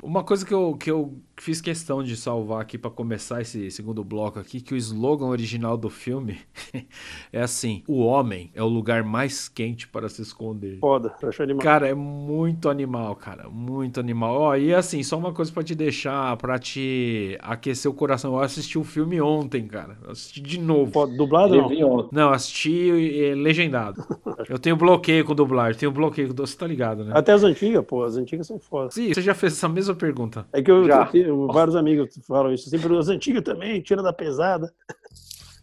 Uma coisa que eu, que eu fiz questão de salvar aqui pra começar esse segundo bloco aqui, que o slogan original do filme é assim: o homem é o lugar mais quente para se esconder. Foda, eu acho animal. Cara, é muito animal, cara. Muito animal. Ó, e assim, só uma coisa pra te deixar, pra te aquecer o coração. Eu assisti o filme ontem, cara. Eu assisti de novo. Foda. Dublado não? Levi ontem. Não, assisti eh, legendado. Eu tenho bloqueio com dublagem, tenho bloqueio com. Você tá ligado, né? Até as antigas, pô, as antigas são foda. Sim, você já fez essa mesma pergunta. É que eu, Já. eu tenho- vários amigos falam isso, sempre as antigas também, tira da pesada.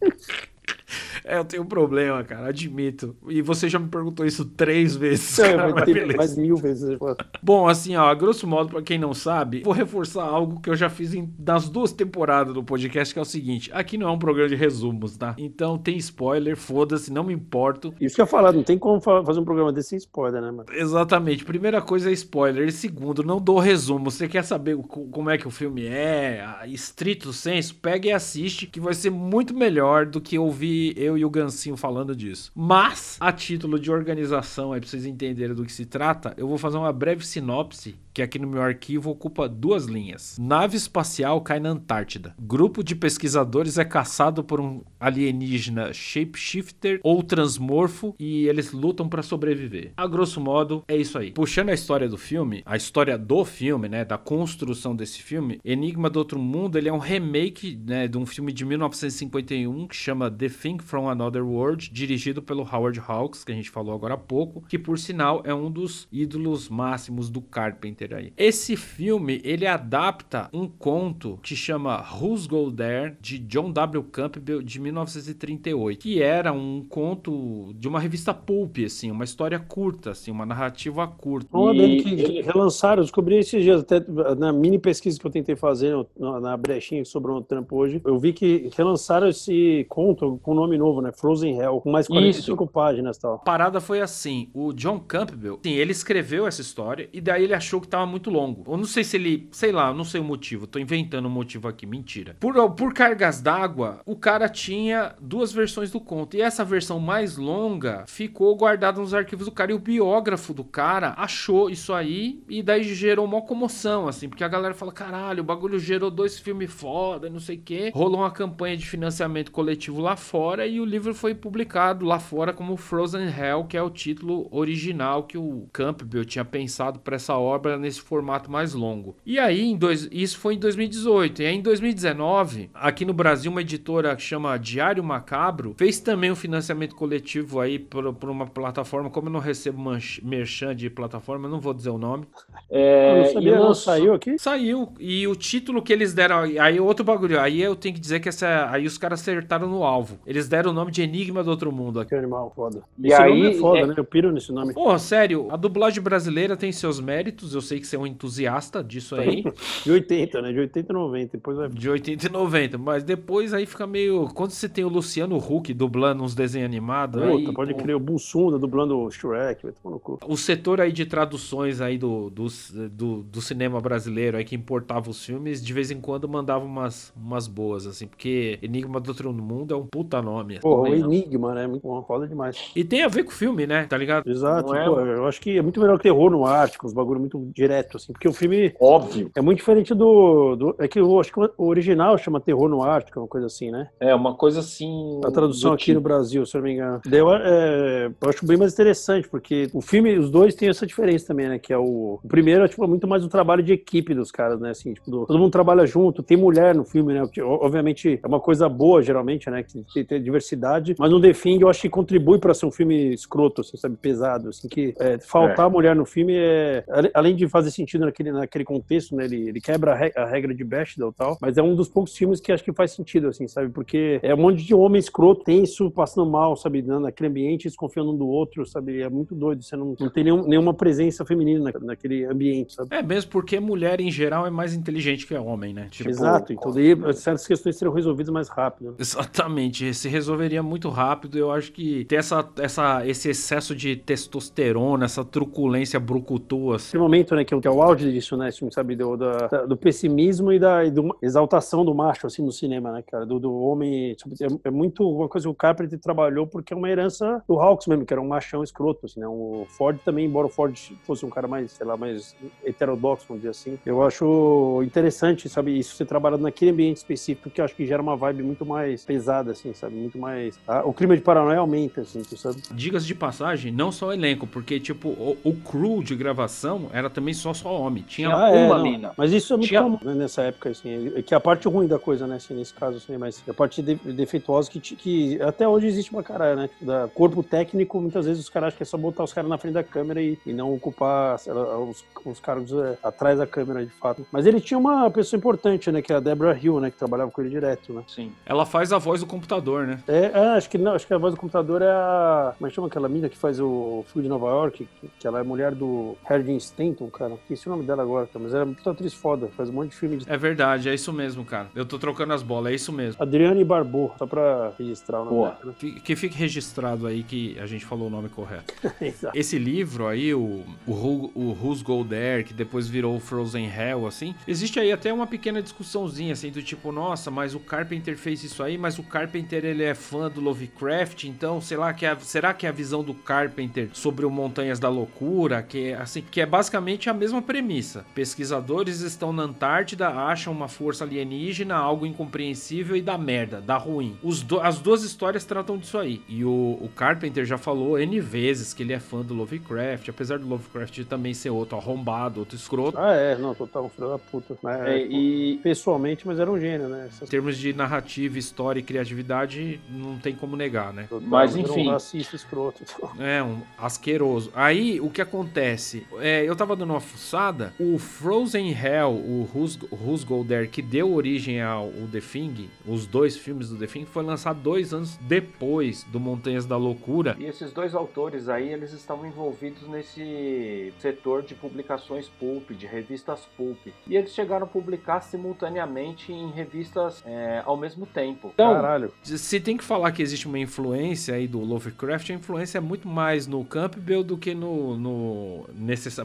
É, eu tenho um problema, cara, admito. E você já me perguntou isso três vezes. Não, cara, mas beleza. mais mil vezes. pô. Bom, assim, ó, a grosso modo, pra quem não sabe, vou reforçar algo que eu já fiz em, nas duas temporadas do podcast, que é o seguinte: aqui não é um programa de resumos, tá? Então tem spoiler, foda-se, não me importo. Isso que eu ia falar, não tem como fa- fazer um programa desse sem spoiler, né, mano? Exatamente. Primeira coisa é spoiler. E segundo, não dou resumo. Você quer saber como é que o filme é, estrito senso, pega e assiste, que vai ser muito melhor do que ouvir eu e o Gancinho falando disso. Mas, a título de organização, aí pra vocês entenderem do que se trata, eu vou fazer uma breve sinopse que aqui no meu arquivo ocupa duas linhas. Nave espacial cai na Antártida. Grupo de pesquisadores é caçado por um alienígena shapeshifter ou transmorfo e eles lutam pra sobreviver. A grosso modo, é isso aí. Puxando a história do filme, a história do filme, né, da construção desse filme, Enigma do Outro Mundo, ele é um remake, né, de um filme de 1951 que chama The Thing from Another World, dirigido pelo Howard Hawks, que a gente falou agora há pouco, que por sinal é um dos ídolos máximos do Carpenter aí. Esse filme, ele adapta um conto que chama Who's Go There, de John W. Campbell, de 1938, que era um conto de uma revista pulp, assim, uma história curta, assim, uma narrativa curta. Um e... que ele... relançaram, eu descobri esses dias, até na mini pesquisa que eu tentei fazer na brechinha que sobrou no trampo hoje, eu vi que relançaram esse conto com nome novo, né? Frozen Hell, com mais 45 Isso. páginas e tal. A parada foi assim, o John Campbell, sim, ele escreveu essa história e daí ele achou que tava muito longo. Eu não sei se ele, sei lá, eu não sei o motivo, tô inventando um motivo aqui, mentira. Por, por cargas d'água, o cara tinha duas versões do conto e essa versão mais longa ficou guardada nos arquivos do cara e o biógrafo do cara achou isso aí e daí gerou uma comoção, assim, porque a galera fala, caralho, o bagulho gerou dois filmes foda, não sei o quê. Rolou uma campanha de financiamento coletivo lá fora e o livro foi publicado lá fora como Frozen Hell, que é o título original que o Campbell tinha pensado para essa obra nesse formato mais longo. E aí, em dois, isso foi em 2018. E aí, em 2019, aqui no Brasil, uma editora que chama Diário Macabro fez também um financiamento coletivo aí por, por uma plataforma. Como eu não recebo merchan de plataforma, eu não vou dizer o nome. É, eu não sabia, não saiu aqui? Saiu. E o título que eles deram. Aí outro bagulho. Aí eu tenho que dizer que essa. Aí os caras acertaram no alvo. Eles deram o nome de Enigma do Outro Mundo aqui. Que animal, foda. E Esse aí, nome é foda, é... né? Eu piro nesse nome. Pô, sério, a dublagem brasileira tem seus méritos. Eu sei que você é um entusiasta disso aí. de 80, né? De 80 e 90. Depois vai... De 80 e 90. Mas depois aí fica meio. Quando você tem o Luciano Huck dublando uns desenhos animados. Puta, aí, pode pô... crer o Bussunda dublando o Shrek. Vai tomar no cu. O setor aí de traduções aí do, do, do, do cinema brasileiro aí que importava os filmes, de vez em quando mandava umas, umas boas, assim, porque Enigma do Outro Mundo é um puta nome. Pô, o Enigma, né? Muito bom, foda demais. E tem a ver com o filme, né? Tá ligado? Exato. É, pô, eu acho que é muito melhor que terror no Ártico, uns bagulho muito direto, assim, porque o filme. Óbvio. É muito diferente do. do é que eu acho que o original chama Terror no Ártico, uma coisa assim, né? É, uma coisa assim. A tradução aqui tipo. no Brasil, se eu não me engano. Eu, é, eu acho bem mais interessante, porque o filme, os dois têm essa diferença também, né? Que é o. O primeiro é tipo, muito mais um trabalho de equipe dos caras, né? Assim, tipo, do, todo mundo trabalha junto, tem mulher no filme, né? Obviamente é uma coisa boa, geralmente, né? Que tem, tem diversidade, mas no The Thing eu acho que contribui para ser um filme escroto, assim, sabe? Pesado, assim, que é, faltar é. mulher no filme é. Além de fazer sentido naquele, naquele contexto, né? Ele, ele quebra a regra de Bechdel e tal, mas é um dos poucos filmes que acho que faz sentido, assim, sabe? Porque é um monte de homem escroto, tenso, passando mal, sabe? Naquele ambiente, desconfiando um do outro, sabe? É muito doido. Você não, não tem nenhum, nenhuma presença feminina naquele ambiente, sabe? É, mesmo porque mulher em geral é mais inteligente que homem, né? Tipo, Exato. Então daí certas questões seriam resolvidas mais rápido. Exatamente. Se resolveria muito rápido. Eu acho que ter essa, essa, esse excesso de testosterona, essa truculência brucutua. Assim. Esse momento, né? Que é o auge disso, né? Sabe? Do, da, do pessimismo e da e do exaltação do macho, assim, no cinema, né, cara? Do, do homem. É, é, muito uma coisa que o Carpenter trabalhou porque é uma herança do Hawks mesmo, que era um machão escroto, assim, né? O Ford também, embora o Ford fosse um cara mais, sei lá, mais heterodoxo, vamos dizer assim. Eu acho interessante, sabe, isso ser trabalhado naquele ambiente específico, que acho que gera uma vibe muito mais pesada, assim, sabe? Muito mais. O clima de paranoia aumenta, assim, tu sabe? Digas de passagem, não só o elenco, porque, tipo, o, o crew de gravação era também só só homem. Tinha ah, é, uma é, mina. Mas isso é muito Tinha... comum né, nessa época, assim. É que é a parte ruim da coisa, né, assim, nesse caso, assim, mas a parte de, defeituosa que, que até hoje existe uma caralho, né? Tipo, da corpo técnico, muitas vezes os caras acham que é só botar os caras na frente da câmera e, e não ocupar lá, os, os cargos é, atrás da câmera, de fato. Mas ele tinha uma pessoa importante, né? Que é a Deborah Hill, né? Que trabalhava com ele direto, né? Sim. Ela faz a voz do computador, né? É, é acho que não, acho que a voz do computador é a. Como é que chama aquela mina que faz o Filho de Nova York? Que, que ela é mulher do Harry Stanton, cara. Esqueci o nome dela agora, cara, mas ela é muito atriz foda, faz um monte de filme. De... É verdade, é isso mesmo, cara. Eu tô trocando as bolas, é isso mesmo. Adriane Barbo, só pra registrar o nome Boa. dela. Né? Que fique registrado aí que a gente falou o nome correto. Esse livro aí, o, o, o Who's Go There, que depois virou Frozen Hell, assim, existe aí até uma pequena discussãozinha, assim, do tipo, nossa, mas o Carpenter fez isso aí, mas o Carpenter, ele é fã do Lovecraft, então, sei lá, que é, será que é a visão do Carpenter sobre o Montanhas da Loucura, que é, assim, que é basicamente a mesma premissa. Pesquisadores estão na Antártida, acham uma força alienígena, algo incompreensível e dá merda, dá ruim. Do, as duas histórias tratam disso aí. E o, o Carpenter já falou N vezes que ele é fã do Lovecraft, apesar do Lovecraft também ser outro arrombado, outro escroto. Ah, é, não, total, filho da puta. Né? É, e pessoalmente, mas era um gênio, né? Essas... Em termos de narrativa, história e criatividade, não tem como negar, né? Mas, Era enfim. Um racista escroto. É, um asqueroso. Aí, o que acontece? É, eu tava dando uma fuçada, o Frozen Hell, o Who's, Go There, que deu origem ao The Thing, os dois filmes do The Thing, foi lançado dois anos depois do Montanhas da Loucura. E esses dois autores aí, eles estavam envolvidos nesse setor de publicações pulp, de revistas pulp. E eles chegaram a publicar simultaneamente em revistas é, ao mesmo tempo. Então, Caralho. Se tem que falar que existe uma influência aí do Lovecraft, a influência é muito mais no Campbell do que no, no nessa,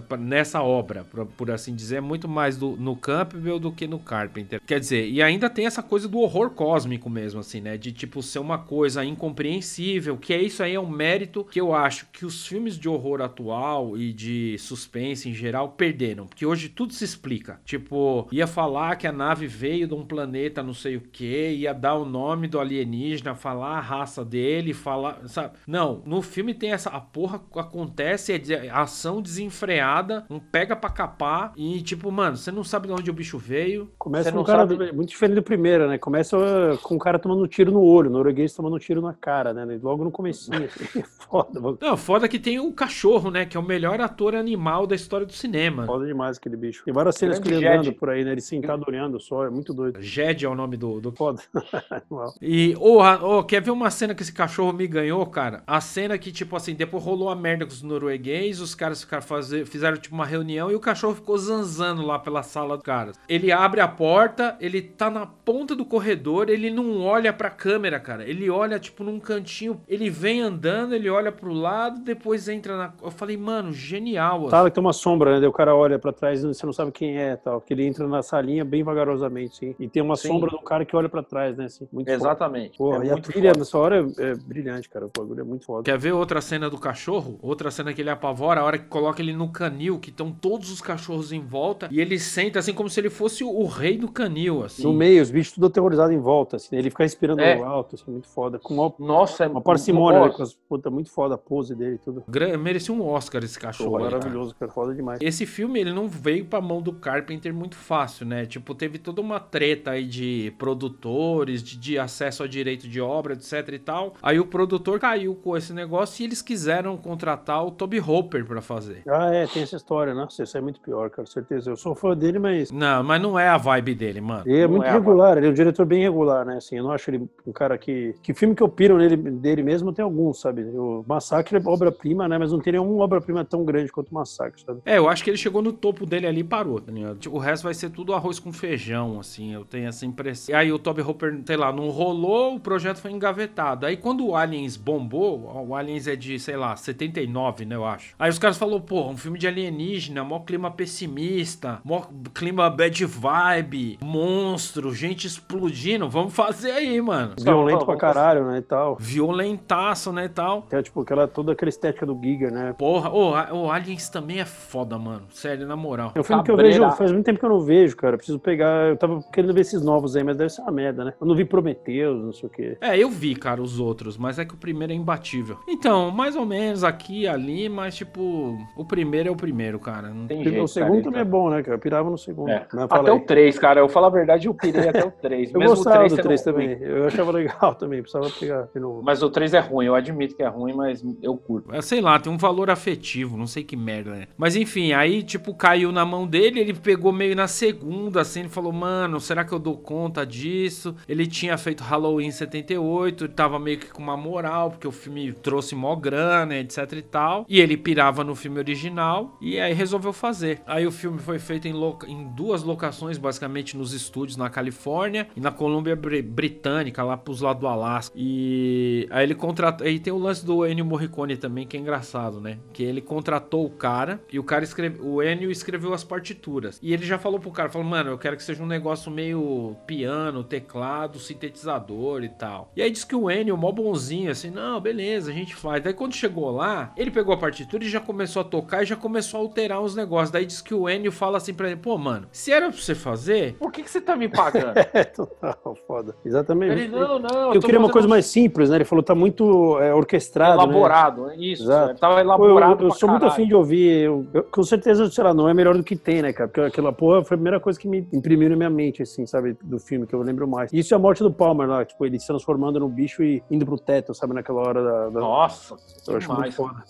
nessa obra, por, por assim dizer, é muito mais do, no Campbell do que no Carpenter. Quer dizer, e ainda tem essa coisa do horror cósmico mesmo, assim, né? De tipo ser uma coisa incompreensível, que é isso aí é um mérito que eu acho que os filmes de horror atual e de suspense em geral perderam, porque hoje tudo se explica. Tipo, ia falar que a nave veio de um planeta não sei o que, ia dar o nome do alienígena, falar a raça dele, falar, sabe? Não, no filme tem essa a porra acontece, é ação desenfreada, um pega pra capar e tipo, mano, você não sabe de onde o bicho veio. Começa com um cara sabe- muito diferente do primeiro, né? Começa com um cara tomando um tiro no olho, norueguês tomando um tiro na cara, né? Logo no comecinho, assim. Foda, mano. Não, foda que tem o cachorro, né, que é o melhor ator animal da história do cinema. Foda demais aquele bicho. Tem várias cenas Grande ele andando por aí, né? Ele sentado olhando só, é muito doido. Jed é o nome do, do Foda. E, ô, a- ô, quer ver uma cena que esse cachorro me ganhou, cara? A cena que, tipo assim, depois rolou a merda com os norueguês, os caras ficaram fazer, fizeram, tipo, uma reunião e o cachorro ficou zanzando lá pela sala dos caras. Ele abre a porta, ele tá na ponta do corredor, ele não olha pra câmera, cara. Ele olha, tipo, num cantinho, ele vem andando, ele olha pro lado, depois entra na... Eu falei, mano, genial. assim. Sala que tem uma sombra, né? O cara olha pra trás e você não sabe quem é tal. Que ele entra na salinha bem vagarosamente, sim. E tem uma Sim. sombra do cara que olha pra trás, né? Assim, muito foda. exatamente. Porra, É e a trilha foda. nessa hora é, é brilhante, cara. O bagulho é muito foda. Quer ver outra cena do cachorro? Outra cena que ele apavora, a hora que coloca ele no canil, que estão todos os cachorros em volta, e ele senta assim como se ele fosse o, rei do canil, assim. No meio, os bichos tudo aterrorizados em volta, assim. né? Ele fica respirando É. alto, assim, muito foda. Com uma, Nossa, é uma parcimônia, né? Com as, puta, muito foda a pose dele e tudo. Merecia um Oscar esse cachorro. Pô, aí, cara. maravilhoso, cara. Foda demais. Esse filme, ele não veio pra mão do Carpenter muito fácil, né? Tipo, teve toda uma treta aí de produtores, de, de acesso a direito de obra, etc e tal. Aí o produtor caiu com esse negócio e eles quiseram contratar o Toby Hopper pra fazer. Ah, é, tem essa história, né? Isso é muito pior, cara, certeza. Eu sou fã dele, mas Não, mas não é a vibe dele, mano. ele é Não muito é, regular, ele é um diretor bem regular, né? Assim, eu não acho ele um cara que. Que filme que eu piro nele, dele mesmo tem alguns, sabe? O Massacre é obra-prima, né? Mas não tem nenhuma obra-prima tão grande quanto o Massacre, sabe? É, eu acho que ele chegou no topo dele ali e parou, tá ligado? Tipo, O resto vai ser tudo arroz com feijão, assim, eu tenho essa impressão. E aí o Toby Hopper, sei lá, não rolou, o projeto foi engavetado. Aí quando o Aliens bombou, o Aliens é de, sei lá, 79, né, eu acho. Aí os caras falaram, pô, um filme de alienígena, mó clima pessimista, mó clima bad vibe, monstro, gente explodindo, vamos fazer aí, mano. Violento pra caralho, né? E tal. Violentaço, né, e tal. Tem, tipo, aquela, toda aquela estética do Giga, né? Porra, ô, a- o Aliens também é foda, mano. Sério, na moral. É um filme que eu Cabreira. vejo, faz muito tempo que eu não vejo, cara. Eu preciso pegar. Eu tava querendo ver esses novos aí, mas deve ser uma merda, né? Eu não vi Prometheus, não sei o quê. É, eu vi, cara, os outros, mas é que o primeiro é imbatível. Então, mais ou menos aqui e ali, mas tipo, o primeiro é o primeiro, cara. Não- Tem o jeito, segundo cara, também é bom, né, cara? Eu pirava no segundo. É. Até aí. o 3, cara. Eu falo a verdade, eu pirei até o 3. Eu Mesmo gostava o 3 do sendo 3 ruim. também. Eu achava legal também. Precisava pegar de novo. Mas o 3 é ruim, eu admito que é ruim, mas eu curto. É, sei lá, tem um valor afetivo, não sei que merda é. Mas enfim, aí, tipo, caiu na mão dele, ele pegou meio na segunda, assim, ele falou, mano, será que eu dou conta disso? Ele tinha feito Halloween 78, ele tava meio que com uma moral, porque o filme trouxe mó grana, etc e tal. E ele pirava no filme original, e aí resolveu fazer. Aí o filme foi feito em, loca- em duas locações, basicamente nos estúdios na Califórnia e na Colômbia Bri- Britânica, lá pros lados do Alasca. E aí ele contratou. Aí tem o lance do Ennio Morricone também, que é engraçado, né? Que ele contratou o cara e o cara escreveu. O Ennio escreveu as partituras. E ele já falou pro cara: falou, mano, eu quero que seja um negócio meio piano, teclado, sintetizador e tal. E aí disse que o Ennio, mó bonzinho, assim, não, beleza, a gente faz. Daí quando chegou lá, ele pegou a partitura e já começou a tocar e já começou a alterar uns negócios. Daí diz que o Ennio fala assim pra ele: pô, mano, se era pra você fazer, Por que, que você tá me pagando? É, total, foda. Exatamente. Ele, não, não. eu tô queria uma coisa mais simples, né? Ele falou, tá muito é, orquestrado, né? elaborado. Isso, Exato. tava Pô, eu, elaborado eu pra sou muito afim de ouvir. Eu, eu- com certeza, sei lá, não é melhor do que tem, né, cara? Porque aquela porra foi a primeira coisa que me imprimiu na minha mente, assim, sabe? Do filme, que eu lembro mais. Isso é a morte do Palmer lá, tipo, ele se transformando no bicho e indo pro teto, sabe, naquela hora da. da... Nossa, eu acho muito foda.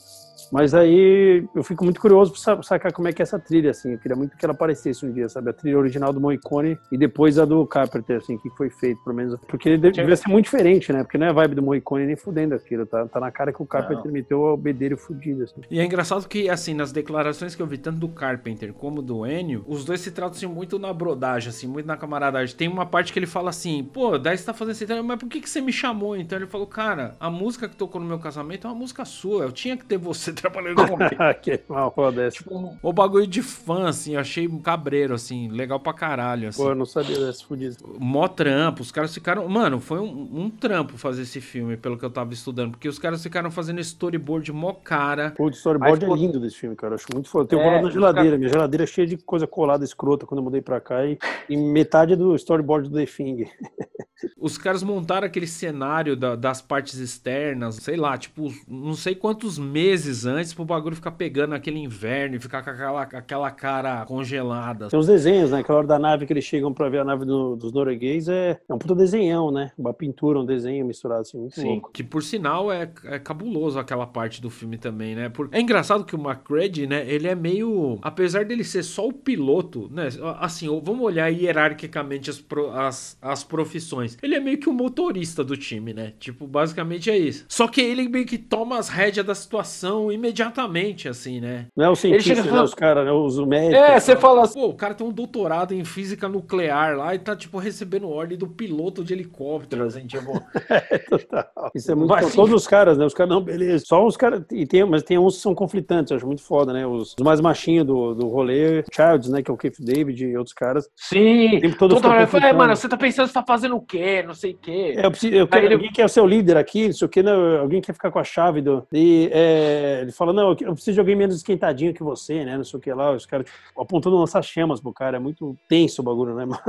Mas aí eu fico muito curioso pra sa- sacar como é que é essa trilha, assim. Eu queria muito que ela aparecesse um dia, sabe? A trilha original do Morricone e depois a do Carpenter, assim, que foi feito, pelo menos. Porque ele de- devia ser muito diferente, né? Porque não é a vibe do Morricone nem fudendo aquilo, tá? Tá na cara que o Carpenter meteu o bedelho fudido, assim. E é engraçado que, assim, nas declarações que eu vi, tanto do Carpenter como do Ennio, os dois se tratam assim, muito na brodagem, assim, muito na camaradagem. Tem uma parte que ele fala assim, pô, daí você tá fazendo esse mas por que, que você me chamou? Então ele falou, cara, a música que tocou no meu casamento é uma música sua, eu tinha que ter você trabalhando comigo. que mal foda essa. Tipo, o bagulho de fã, assim, eu achei um cabreiro, assim, legal pra caralho, assim. Pô, eu não sabia dessa fudida. Mó trampo, os caras ficaram. Mano, foi um, um trampo fazer esse filme, pelo que eu tava estudando. Porque os caras ficaram fazendo storyboard mó cara. Pô, o storyboard pô, é lindo desse filme, cara. Eu acho muito foda. Tem um É, na geladeira. Minha geladeira é cheia de coisa colada, escrota, quando eu mudei pra cá. E, e metade do storyboard do The Thing. Os caras montaram aquele cenário da- das partes externas, sei lá, tipo, não sei quantos meses antes pro bagulho ficar pegando aquele inverno e ficar com aquela, aquela cara congelada. Tem os desenhos, né? Aquela hora da nave que eles chegam pra ver a nave do- dos norueguês é, é um puta desenhão, né? Uma pintura, um desenho misturado assim, muito Sim. louco. Que por sinal é, é cabuloso aquela parte do filme também, né? Por- É engraçado que o McCready, né? Ele é meio. Apesar dele ser só o piloto, né? Assim, vamos olhar hierarquicamente as, pro- as, as profissões. Ele é meio que o motorista do time, né? Tipo, basicamente é isso. Só que ele meio que toma as rédeas da situação imediatamente, assim, né? Não é o cientista, chega né? Os caras, né? Os médicos. É, você fala assim. Pô, o cara tem um doutorado em física nuclear lá e tá, tipo, recebendo ordem do piloto de helicóptero, assim, tipo. Total. Isso é muito Mas. Todos os caras, né? Os caras, não, beleza. Só os caras. E tem, mas tem uns que são conflitantes, eu acho muito foda, né? Os, os mais machinhos do, do rolê, Childs, né? Que é o Keith David e outros caras. Sim, O tempo todo toda fica hora fala, é, conflitando. mano, você tá pensando você tá fazendo o quê? Não sei o quê. É, eu preciso, eu quero, ele- alguém quer ser o líder aqui, não sei o que, não, alguém quer ficar com a chave do. E é, ele fala, não, eu preciso de alguém menos esquentadinho que você, né? Não sei o que lá. Os caras tipo, apontando lançar chamas pro cara. É muito tenso o bagulho, né, mano?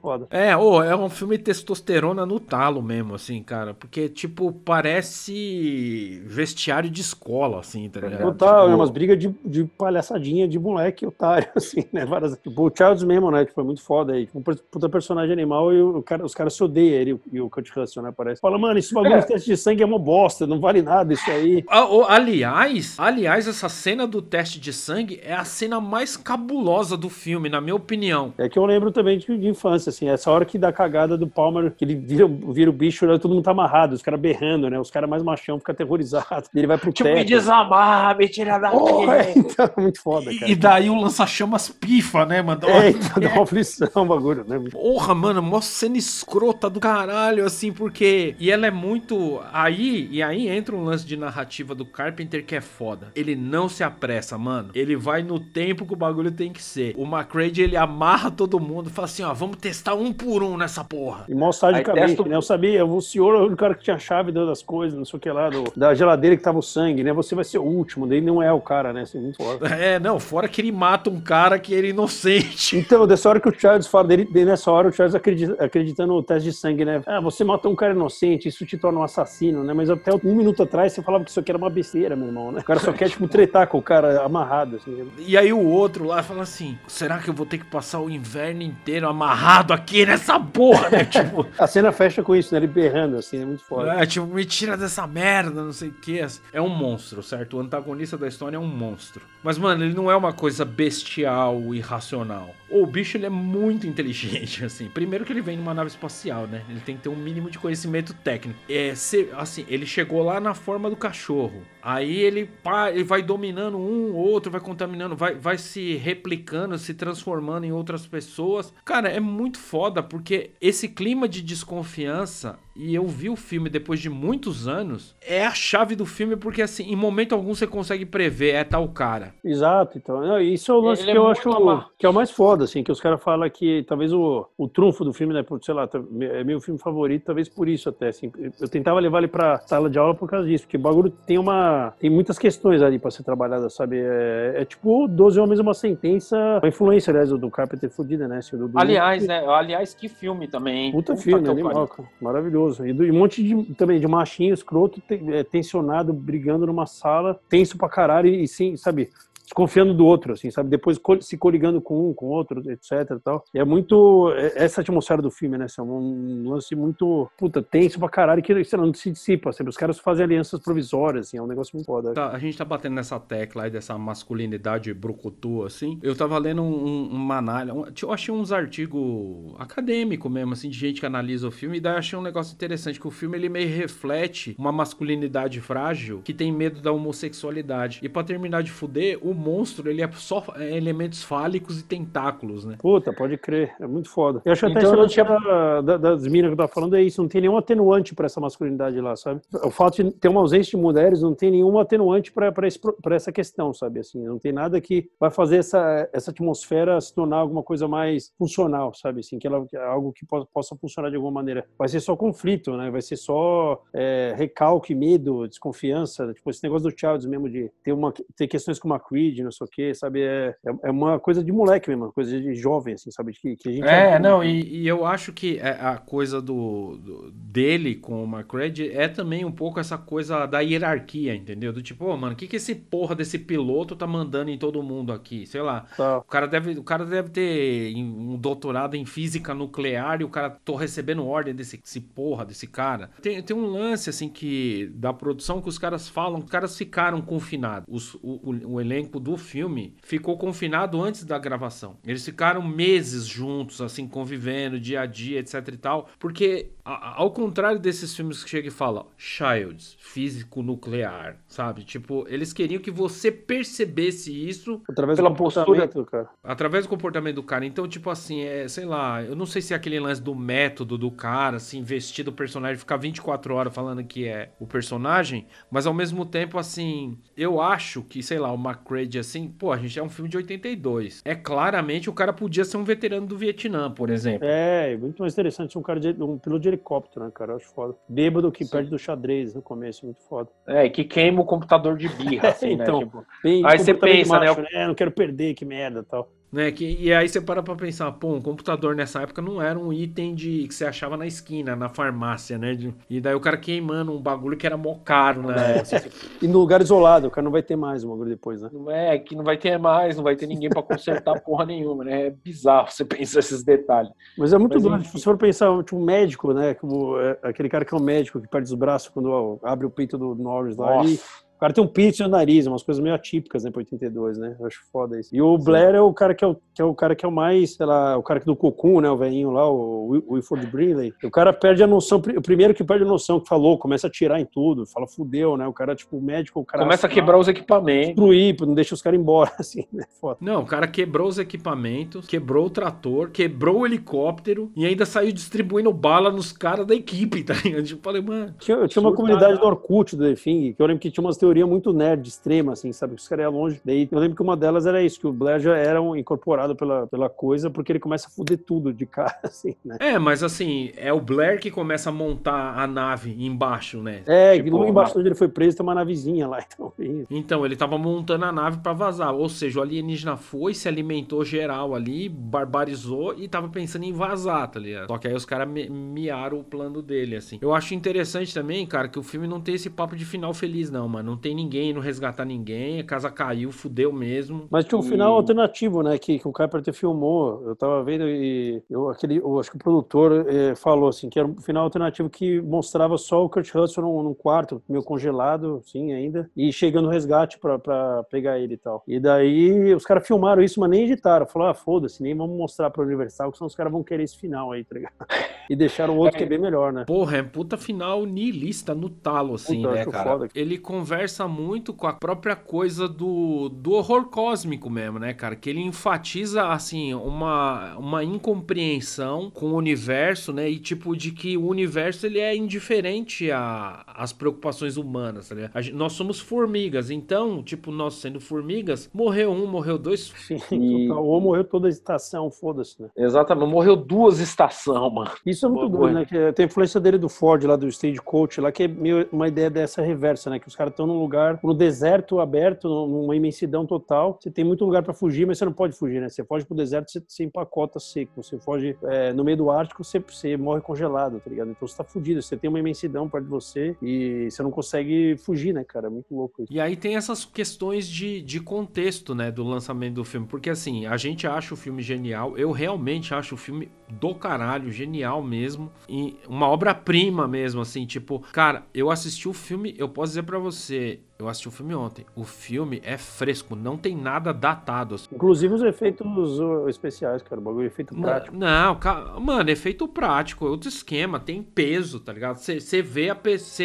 Foda. É, ô, é um filme testosterona no talo mesmo, assim, cara. Porque, tipo, parece vestiário de escola, assim, tá ligado? Total, Tipo, é umas brigas de, de palhaçadinha de moleque otário, assim, né? Várias, tipo, o Charles mesmo, né? Que foi muito foda aí. Um puta personagem animal e o cara, os caras se odeiam ele e o Kurt Russell, né? Parece. Fala, mano, esse bagulho É. de teste de sangue é uma bosta, não vale nada isso aí. Ah, ô, aliás, aliás, essa cena do teste de sangue é a cena mais cabulosa do filme, na minha opinião. É que eu lembro também de, de infância, assim, essa hora que dá cagada do Palmer, que ele vira, vira o bicho, né, todo mundo tá amarrado, os caras berrando, né? Os caras mais machão ficam aterrorizados. Ele vai pro Tipo, me teto. desamarra, me tira daqui. Oh, é, então, muito foda, cara. E, e daí o lança-chamas pifa, né, mano? É, então dá uma aflição o bagulho, né? Porra, mano, mó cena escrota do caralho, assim, porque. E ela é muito. Aí, e aí entra um lance de narrativa do Carpenter que é foda. Ele não se apressa, mano. Ele vai no tempo que o bagulho tem que ser. O McCready, ele amarra todo mundo e fala assim: ó, vamos testar um por um nessa porra. E mó sadicamente, testa né? Eu sabia, o senhor é o cara que tinha a chave das coisas, não sei o que lá, do- da geladeira que tava o sangue, né? Você vai ser o último, daí não é o cara, né? Assim, muito foda. É, não, fora que ele mata um cara que ele é inocente. Então, dessa hora que o Charles fala dele, dele nessa hora, o Charles acredita, acreditando no teste de sangue, né? Ah, você matou um cara inocente, isso te torna um assassino, né? Mas até um minuto atrás você falava que isso aqui era uma besteira, meu irmão, né? O cara só quer, tipo, tretar com o cara amarrado, assim. né? E aí o outro lá fala assim: será que eu vou ter que passar o inverno inteiro amarrado aqui nessa porra, né? tipo. A cena fecha com isso, né? Ele berrando, assim, é muito foda. É, tipo, me tira dessa merda, não sei o que. É um monstro, certo? O antagonista da história é um monstro. Mas, mano, ele não é uma coisa bestial, irracional. O bicho, ele é muito inteligente, assim. Primeiro que ele vem numa nave espacial, né? Ele tem que ter um mínimo de conhecimento técnico. É, se- assim, ele chegou lá na forma do cachorro. Aí ele, pá, ele vai dominando um, outro, vai contaminando, vai, vai se replicando, se transformando em outras pessoas. Cara, é muito foda, porque esse clima de desconfiança, e eu vi o filme depois de muitos anos, é a chave do filme, porque assim, em momento algum você consegue prever, é tal cara. Exato, então. Isso é o lance Ele é que eu muito acho amar- que é o mais foda, assim, que os caras falam que talvez o, o trunfo do filme, né, por, sei lá, tá- é meu filme favorito, talvez por isso até, assim. Eu tentava levar ele pra sala de aula por causa disso, porque o bagulho tem uma... tem muitas questões ali pra ser trabalhada, sabe? É, é tipo 12 Homens uma Sentença, uma influência, aliás, do Carpenter fudida, né? Assim, do, do- Aliás, né? Aliás, que filme também. hein? Puta, filme, animal, pariu. cara. Maravilhoso. E, do- e um monte de, também de machinho escroto, te- é, tensionado, brigando numa sala, tenso pra caralho e, sim, sabe? Desconfiando do outro, assim, sabe? Depois se coligando com um, com outro, etc tal. E é muito... É, essa atmosfera do filme, né? É um lance muito, puta, tenso pra caralho que, sei lá, não se dissipa, sempre. Os caras fazem alianças provisórias, assim, é um negócio muito foda. Tá, a gente tá batendo nessa tecla aí dessa masculinidade brucutu, assim. Eu tava lendo um, uma análise, um, eu achei uns artigos acadêmicos mesmo, assim, de gente que analisa o filme, e daí achei um negócio interessante, que o filme ele meio reflete uma masculinidade frágil que tem medo da homossexualidade. E para terminar de fuder, o monstro, ele é só elementos fálicos e tentáculos, né? Puta, pode crer, é muito foda. Eu acho então, até isso tinha... da, da, das minas que eu tava falando é isso, não tem nenhum atenuante para essa masculinidade lá, sabe? O fato de ter uma ausência de mulheres não tem nenhum atenuante para essa questão, sabe? Assim, não tem nada que vai fazer essa, essa atmosfera se tornar alguma coisa mais funcional, sabe? Assim, que ela algo que possa funcionar de alguma maneira. Vai ser só conflito, né? Vai ser só é, recalque, medo, desconfiança. Tipo, esse negócio do Childs mesmo de ter, uma, ter questões com uma Creed, não sei o quê, sabe? É, é, é uma coisa de moleque mesmo, coisa de jovem, assim, sabe? Que, que a gente é, não, e, e, eu acho que é, a coisa do, do dele com o McCready é também um pouco essa coisa da hierarquia, entendeu? Do tipo, oh, mano, o que, que esse porra desse piloto tá mandando em todo mundo aqui? Sei lá. Tá. O, cara deve, o cara deve ter um doutorado em física nuclear e o cara tô recebendo ordem desse, desse porra, desse cara. Tem, tem um lance, assim, que da produção que os caras falam, os caras ficaram confinados. Os, o, o, o elenco do filme ficou confinado antes da gravação. Eles ficaram meses juntos, assim, convivendo, dia a dia, etc e tal, porque ao contrário desses filmes que chega e fala Childs, físico nuclear, sabe? Tipo, eles queriam que você percebesse isso através do postura, cara. Através do comportamento do cara. Então, tipo assim, é, sei lá, eu não sei se é aquele lance do método do cara, assim, investir do personagem, ficar 24 horas falando que é o personagem, mas ao mesmo tempo, assim, eu acho que, sei lá, o McCready, assim, pô, a gente é um filme de 82. É claramente o cara podia ser um veterano do Vietnã, por exemplo. É, muito mais interessante um cara de um piloto de helicóptero, né, cara? Eu acho foda. Bêbado que Sim. perde do xadrez no começo, muito foda. É, que queima o computador de birra, assim, né? então, né? Tipo, aí você pensa, né, macho, né? né? Não quero perder, que merda tal. Né, que, e aí você para pra pensar, pô, um computador nessa época não era um item de que você achava na esquina, na farmácia, né? De, e daí o cara queimando um bagulho que era mó caro, né? É. e no lugar isolado, o cara não vai ter mais o bagulho depois, né? Não é, que não vai ter mais, não vai ter ninguém para consertar porra nenhuma, né? É bizarro você pensar esses detalhes. Mas é muito doido, se você for pensar, tipo, um médico, né? Como, é, aquele cara que é um médico que perde os braços quando abre o peito do Norris lá. Nossa. E o cara tem um piercing no nariz, umas coisas meio atípicas, né, pra 82, né? Eu acho foda isso. E o Sim. Blair é o cara que é o, que é o cara que é o mais, sei lá, o cara do Cocum, né, o velhinho lá, o Wilford Brinley. O cara perde a noção, o primeiro que perde a noção, que falou, começa a tirar em tudo, fala, fudeu, né? O cara, tipo, o médico, o cara... Começa a quebrar os equipamentos. Destruir, não deixa os caras embora, assim, né? Foda. Não, o cara quebrou os equipamentos, quebrou o trator, quebrou o helicóptero e ainda saiu distribuindo bala nos caras da equipe, tá ligado? Tipo, falei, mano... Tinha, tinha uma comunidade do Orkut do Defing, que eu lembro que tinha umas teorias muito nerd extrema, assim, sabe? Que os caras iam longe. Daí eu lembro que uma delas era isso, que o Blair já era um incorporado pela, pela coisa, porque ele começa a fuder tudo de cara, assim, né? É, mas assim, é o Blair que começa a montar a nave embaixo, né? É, tipo, logo embaixo onde ele foi preso tem uma navezinha lá, então. Então, ele tava montando a nave para vazar. Ou seja, o alienígena foi, se alimentou geral ali, barbarizou e tava pensando em vazar, tá ligado? Só que aí os caras miaram o plano dele, assim. Eu acho interessante também, cara, que o filme não tem esse papo de final feliz, não, mano. Não tem ninguém, não resgatar ninguém, a casa caiu, fudeu mesmo. Mas tinha um e... final alternativo, né? Que, que o Carpenter filmou. Eu tava vendo e eu, aquele, eu acho que o produtor eh, falou assim que era um final alternativo que mostrava só o Kurt Russell num, num quarto, meio congelado, sim, ainda, e chegando o resgate pra, pra pegar ele e tal. E daí os caras filmaram isso, mas nem editaram. Falaram, ah, foda-se, nem vamos mostrar pro Universal, que senão os caras vão querer esse final aí, tá ligado? E deixaram o outro é, que é bem melhor, né? Porra, é puta final nihilista no talo, assim, puta, né, cara? Foda. Ele conversa muito com a própria coisa do, do horror cósmico mesmo, né, cara? Que ele enfatiza, assim, uma, uma incompreensão com o universo, né? E tipo, de que o universo ele é indiferente às preocupações humanas, tá Gente, nós somos formigas, então, tipo, nós sendo formigas, morreu um, morreu dois. Sim, e... ou morreu toda a estação, foda-se, né? Exatamente, morreu duas estações, mano. Isso é muito doido, né? Que tem a influência dele do Ford, lá do Stagecoach, lá, que é meio uma ideia dessa reversa, né? Que os caras estão num num lugar, no deserto aberto, numa imensidão total. Você tem muito lugar para fugir, mas você não pode fugir, né? Você foge pro deserto, você, empacota seco. Você foge é, no meio do Ártico, você, você morre congelado, tá ligado? Então você tá fugido. Você tem uma imensidão perto de você e você não consegue fugir, né, cara? É muito louco isso. E aí tem essas questões de, de contexto, né, do lançamento do filme. Porque assim, a gente acha o filme genial. Eu realmente acho o filme do caralho, genial mesmo. E uma obra-prima mesmo, assim, tipo, cara, eu assisti o filme, eu posso dizer para você, eu assisti o filme ontem. O filme é fresco, não tem nada datado. Assim. Inclusive os efeitos especiais, cara. O bagulho efeito prático. Não, não, mano, efeito prático, é outro esquema, tem peso, tá ligado? Você vê, a,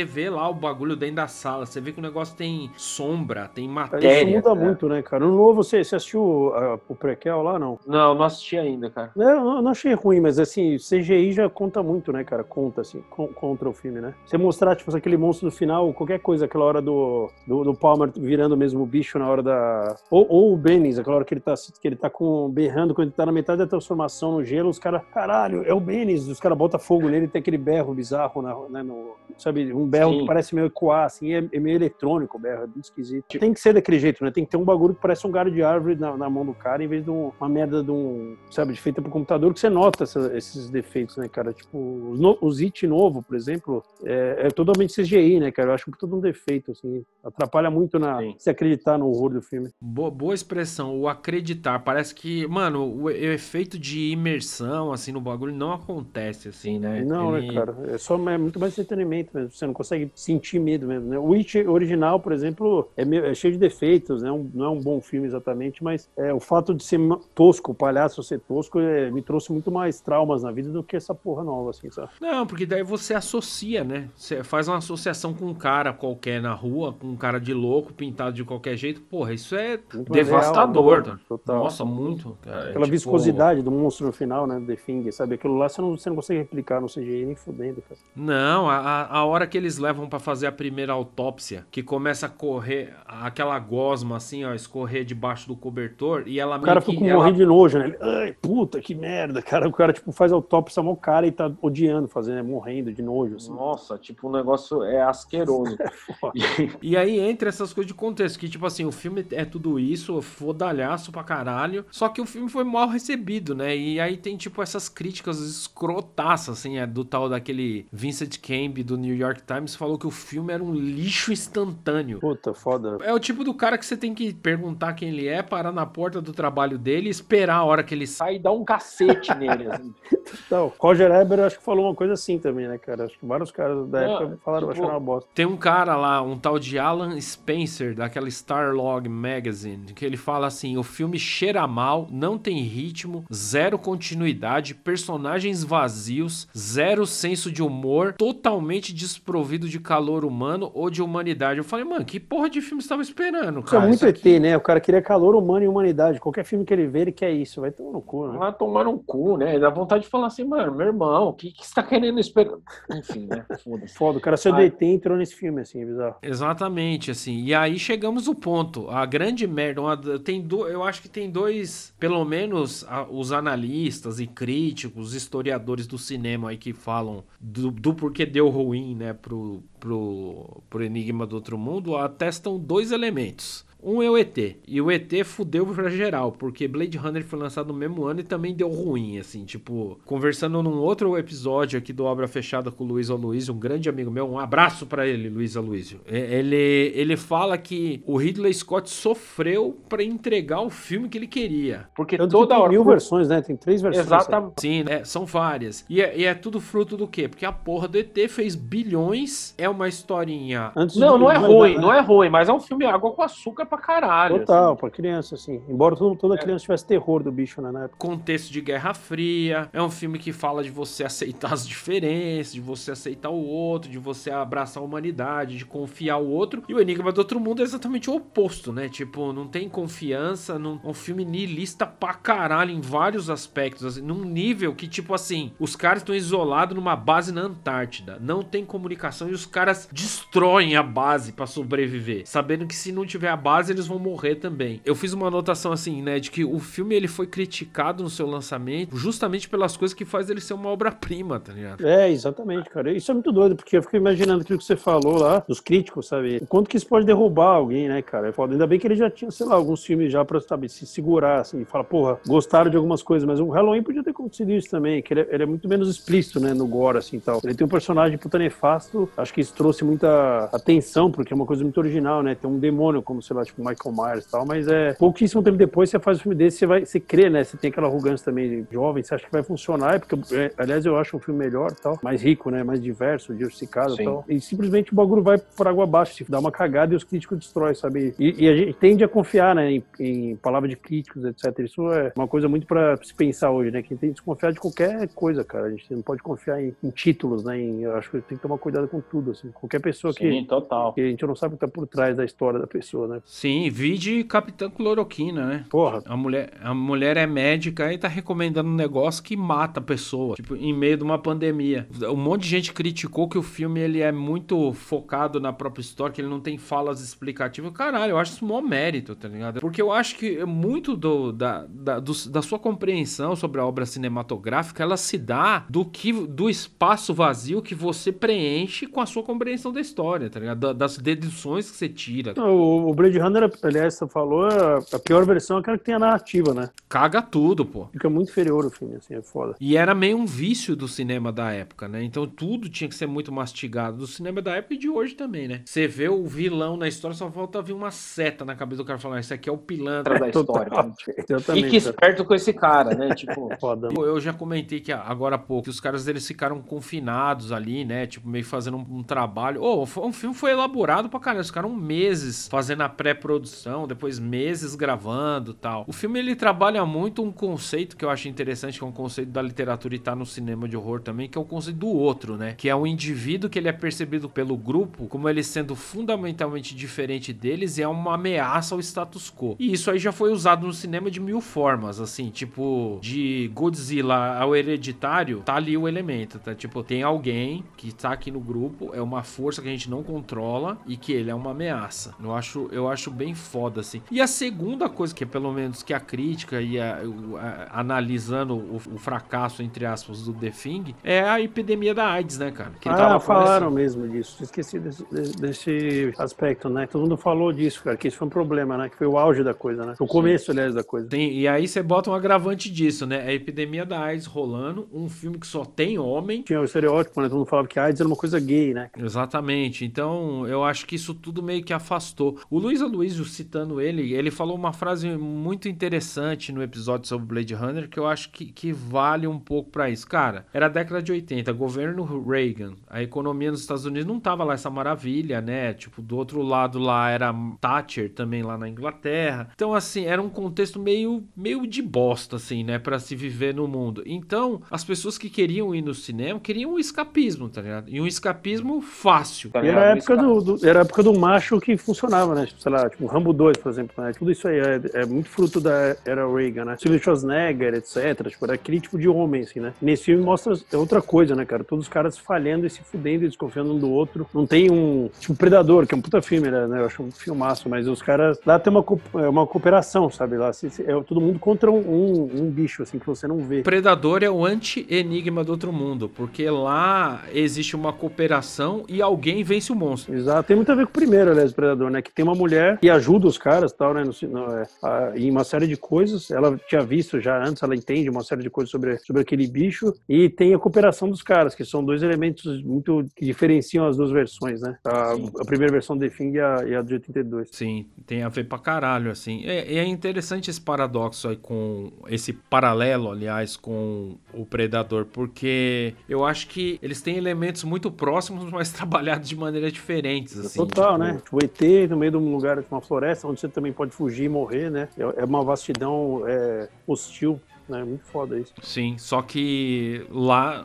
vê lá o bagulho dentro da sala, você vê que o negócio tem sombra, tem matéria. Isso muda muito, né, cara? No novo, você, você assistiu uh, o prequel lá, não? Não, não assisti ainda, cara. Não, não achei ruim, mas assim, CGI já conta muito, né, cara? Conta, assim, contra o filme, né? Você mostrar, tipo, aquele monstro no final, qualquer coisa, aquela hora do do, do Palmer virando mesmo o bicho na hora da. Ou, ou o Bennis, aquela hora que ele tá, que ele tá com, berrando, quando ele tá na metade da transformação no gelo, os caras, caralho, é o Bennis, os caras botam fogo nele e tem aquele berro bizarro, na, né, no, sabe? Um berro Sim. que parece meio ecoar, assim, é, é, meio eletrônico o berro, é muito esquisito. Tem que ser daquele jeito, né? Tem que ter um bagulho que parece um galho de árvore na, na mão do cara, em vez de um, uma merda de um, sabe, de feita pro computador, que você nota essa, esses defeitos, né, cara? Tipo, os, no, os It novo, por exemplo, é, é totalmente CGI, né, cara? Eu acho que todo um defeito, assim atrapalha muito na Sim. se acreditar no horror do filme. Boa, boa, expressão, o acreditar. Parece que, mano, o, o, efeito de imersão, assim, no bagulho não acontece, assim, né? Não, né, Ele... né, cara? É só é muito mais entretenimento mesmo. Você não consegue sentir medo mesmo, né? O Witch original, por exemplo, é, meio, é cheio de defeitos, né? Um, não é um bom filme exatamente, mas é, o fato de ser tosco, o palhaço ser tosco, é, me trouxe muito mais traumas na vida do que essa porra nova, assim, sabe? Não, porque daí você associa, né? Você faz uma associação com um cara qualquer na rua, com um cara de louco, pintado de qualquer jeito, porra, isso é muito devastador. Real, total. Nossa, muito. Cara, Aquela tipo... viscosidade do monstro no final, né? The Thing, sabe? Aquilo lá você não, você não consegue replicar no CGI nem fudendo, cara. Não, a, a hora que eles levam para fazer a primeira autópsia, que começa a correr, aquela gosma assim, ó, escorrer debaixo do cobertor, e ela O cara fica com ela... morrer de nojo, né? Ele, Ai, puta, que merda, cara. O cara, tipo, faz autópsia mó cara e tá odiando fazer, né? Morrendo de nojo. Assim. Nossa, tipo, o um negócio é asqueroso. É e aí entra essas coisas de contexto, que tipo assim, o filme é tudo isso, fodalhaço pra caralho, só que o filme foi mal recebido, né? E aí tem tipo essas críticas escrotaças, assim, é, do tal daquele Vincent Camp do New York Times, falou que o filme era um lixo instantâneo. Puta, foda. É o tipo do cara que você tem que perguntar quem ele é, parar na porta do trabalho dele, esperar a hora que ele sai e dar um cacete nele, assim. Então, Roger Eber acho que falou uma coisa assim também, né, cara? Acho que vários caras da Não, época falaram tipo, achando uma bosta. Tem um cara lá, um tal de Alan Spencer, daquela Starlog Magazine, que ele fala assim: o filme cheira mal, não tem ritmo, zero continuidade, personagens vazios, zero senso de humor, totalmente desprovido de calor humano ou de humanidade. Eu falei, mano, que porra de filme você estava esperando, cara? Isso é muito ET, aqui... né? O cara queria calor humano e humanidade. Qualquer filme que ele vê, ele quer isso. Vai tomar no cu, né? Vai tomar no cu, né? Dá vontade de falar assim, mano, meu irmão, o que, que você tá querendo esperar? Enfim, né? Foda. Foda. O cara saiu do ET entrou nesse filme, assim, é bizarro. Exatamente, assim. E aí chegamos ao ponto. A grande merda, uma, tem do, eu acho que tem dois, pelo menos a, os analistas e críticos, historiadores do cinema aí que falam do, do porquê deu ruim, né, pro, pro, pro Enigma do Outro Mundo, atestam dois elementos. Um é o ET. E o ET fudeu pra geral, porque Blade Runner foi lançado no mesmo ano e também deu ruim, assim, tipo, conversando num outro episódio aqui do Obra Fechada com o Luiz Aloysio, um grande amigo meu, um abraço para ele, Luiz Aloysio. Ele, ele fala que o Ridley Scott sofreu para entregar o filme que ele queria. Porque Tanto toda hora. Tem mil versões, né? Tem três versões. Exatamente. Sim, é, são várias. E é, e é, tudo fruto do quê? Porque a porra do ET fez bilhões, é uma historinha. Antes não, não é ruim, né? não é ruim, mas é um filme água com açúcar pra caralho. Total, assim. pra criança, assim. Embora todo, toda é. criança tivesse terror do bicho, né, na época. Contexto de Guerra Fria. É um filme que fala de você aceitar as diferenças, de você aceitar o outro, de você abraçar a humanidade, de confiar o outro. E o Enigma do Outro Mundo é exatamente o oposto, né? Tipo, não tem confiança, não... é um filme nihilista pra caralho em vários aspectos, assim, num nível que, tipo assim, os caras estão isolados numa base na Antártida, não tem comunicação e os caras destroem a base para sobreviver, sabendo que se não tiver a base fase eles vão morrer também. Eu fiz uma anotação assim, né, de que o filme ele foi criticado no seu lançamento justamente pelas coisas que faz ele ser uma obra-prima, tá ligado? É, exatamente, cara. Isso é muito doido, porque eu fico imaginando aquilo que você falou lá, dos críticos, sabe? O quanto que isso pode derrubar alguém, né, cara? É foda. Ainda bem que ele já tinha, sei lá, alguns filmes já pra, sabe, se segurar, assim, e falar, porra, gostaram de algumas coisas, mas o Halloween podia ter acontecido isso também, que ele, é, ele é muito menos explícito, né, no gore, assim, tal. Ele tem um personagem puta nefasto, acho que isso trouxe muita atenção, porque é uma coisa muito original, né? Tem um demônio, como, sei lá, tipo Michael Myers e tal, mas é pouquíssimo tempo depois você faz um filme desse, você vai, você crê, né? Você tem aquela arrogância também jovem, você acha que vai funcionar, é porque, é, aliás, eu acho um filme melhor tal, mais rico, né? Mais diverso, diversificado e tal. E simplesmente o bagulho vai por água abaixo, se dá uma cagada e os críticos destroem, sabe? E, e, a gente tende a confiar, né, em, em palavras de críticos, etc. Isso é uma coisa muito para se pensar hoje, né? Que tem que desconfiar de qualquer coisa, cara. A gente não pode confiar em, em títulos, né? Em, eu acho que tem que tomar cuidado com tudo, assim. Qualquer pessoa Sim, que, total. que a gente não sabe o que tá por trás da história da pessoa, né? Sim, vide Capitã Cloroquina, né? Porra. A mulher, a mulher é médica e tá recomendando um negócio que mata a pessoa, tipo, em meio de uma pandemia. Um monte de gente criticou que o filme ele é muito focado na própria história, que ele não tem falas explicativas. Caralho, eu acho isso um maior mérito, tá ligado? Porque eu acho que muito do, da, da, do, da sua compreensão sobre a obra cinematográfica, ela se dá do que do espaço vazio que você preenche com a sua compreensão da história, tá ligado? Das deduções que você tira. O, o Blade Runner, aliás, você falou, a pior versão é aquela que tem a narrativa, né? Caga tudo, pô. Fica muito inferior o filme, assim, é foda. E era meio um vício do cinema da época, né? Então tudo tinha que ser muito mastigado. Do cinema da época e de hoje também, né? Você vê o vilão na história, só falta vir uma seta na cabeça do cara falando: Isso aqui é o pilantra da história. e que esperto com esse cara, né? Tipo, Foda. Eu já comentei que agora há pouco, que os caras eles ficaram confinados ali, né? Tipo, meio fazendo um, um trabalho. Oh, um filme foi elaborado pra caralho. Eles ficaram meses fazendo a pré-produção, depois meses gravando tal. O filme ele trabalha muito um conceito que eu acho interessante, que é um conceito da literatura e tá no cinema de horror também, que é o conceito do outro, né? Que é um indivíduo que ele é percebido pelo grupo como ele sendo fundamentalmente diferente deles e é uma ameaça ao status quo. E isso aí já foi usado no cinema de mil formas, assim, tipo, de Godzilla ao hereditário, tá ali o elemento, tá? Tipo, tem alguém que tá aqui no grupo, é uma força que a gente não controla e que ele é uma ameaça. Eu acho, eu acho bem foda, assim. E a segunda coisa que, pelo menos, que a crítica e a, a, analisando o, o, fracasso, entre aspas, do The Thing, é a epidemia da AIDS, né, cara? Que ah, falaram mesmo disso. Esqueci desse, desse, aspecto, né? Todo mundo falou disso, cara, que isso foi um problema, né? Que foi o auge da coisa, né? O começo, Sim. aliás, da coisa. Sim, e aí você bota um agravante disso, né? A epidemia da AIDS rolando, um filme que só tem homem. Tinha o estereótipo, né? Todo mundo falava que AIDS era uma coisa gay, né? Exatamente. Então, eu acho que isso tudo meio que afastou. O Luiz Aloysio, citando ele, ele falou uma frase muito interessante no episódio sobre Blade Runner que eu acho que, que vale um pouco para isso. Cara, era a década de 80, governo Reagan, a economia nos Estados Unidos não tava lá essa maravilha, né? Tipo, do outro lado lá era Thatcher também lá na Inglaterra. Então, assim, era um contexto meio, meio de bosta, assim, né? Pra se viver no mundo. Então, as pessoas que queriam ir no cinema queriam um escapismo, tá ligado? E um escapismo fácil. Tá era, a época do, do, era a época do macho que funcionava, né? Tipo, sei lá, tipo, Rambo 2, por exemplo, né? Tudo isso aí é, é muito fruto da era Reagan, né? Silvio Schwarzenegger, etc. Tipo, era aquele tipo de homem, assim, né? Nesse filme mostra outra coisa, né, cara? Todos os caras falhando e se fudendo e desconfiando um do outro. Não tem um. Tipo, Predador, que é um puta filme, né? Eu acho um filmaço, mas os caras. Lá tem uma, é uma cooperação, sabe? Lá é todo mundo contra um, um, um bicho, assim, que você não vê. Predador é o anti-enigma do outro mundo, porque lá existe uma cooperação e alguém vence o monstro. Exato. Tem muito a ver com o primeiro, aliás, Predador, né? Que tem uma mulher que ajuda os caras tal, né? No, no, é, a, em uma série de coisas. Ela tinha visto já antes, ela entende uma série de coisas sobre, sobre aquele bicho. E tem a cooperação dos caras, que são dois elementos muito que diferenciam as duas versões, né? A, a primeira versão de Thing e a, e a de 82. Sim, tem a ver pra caralho, assim. É, é interessante esse paradoxo aí com esse paralelo, aliás, com o Predador, porque eu acho que eles têm elementos muito próximos, mas trabalhados de maneiras diferentes, assim. Total, tipo... né? Tipo, o ET no meio de um lugar, uma floresta, onde você também pode fugir e morrer, né? É, é uma vastidão é, hostil né? É muito foda isso. Sim, só que lá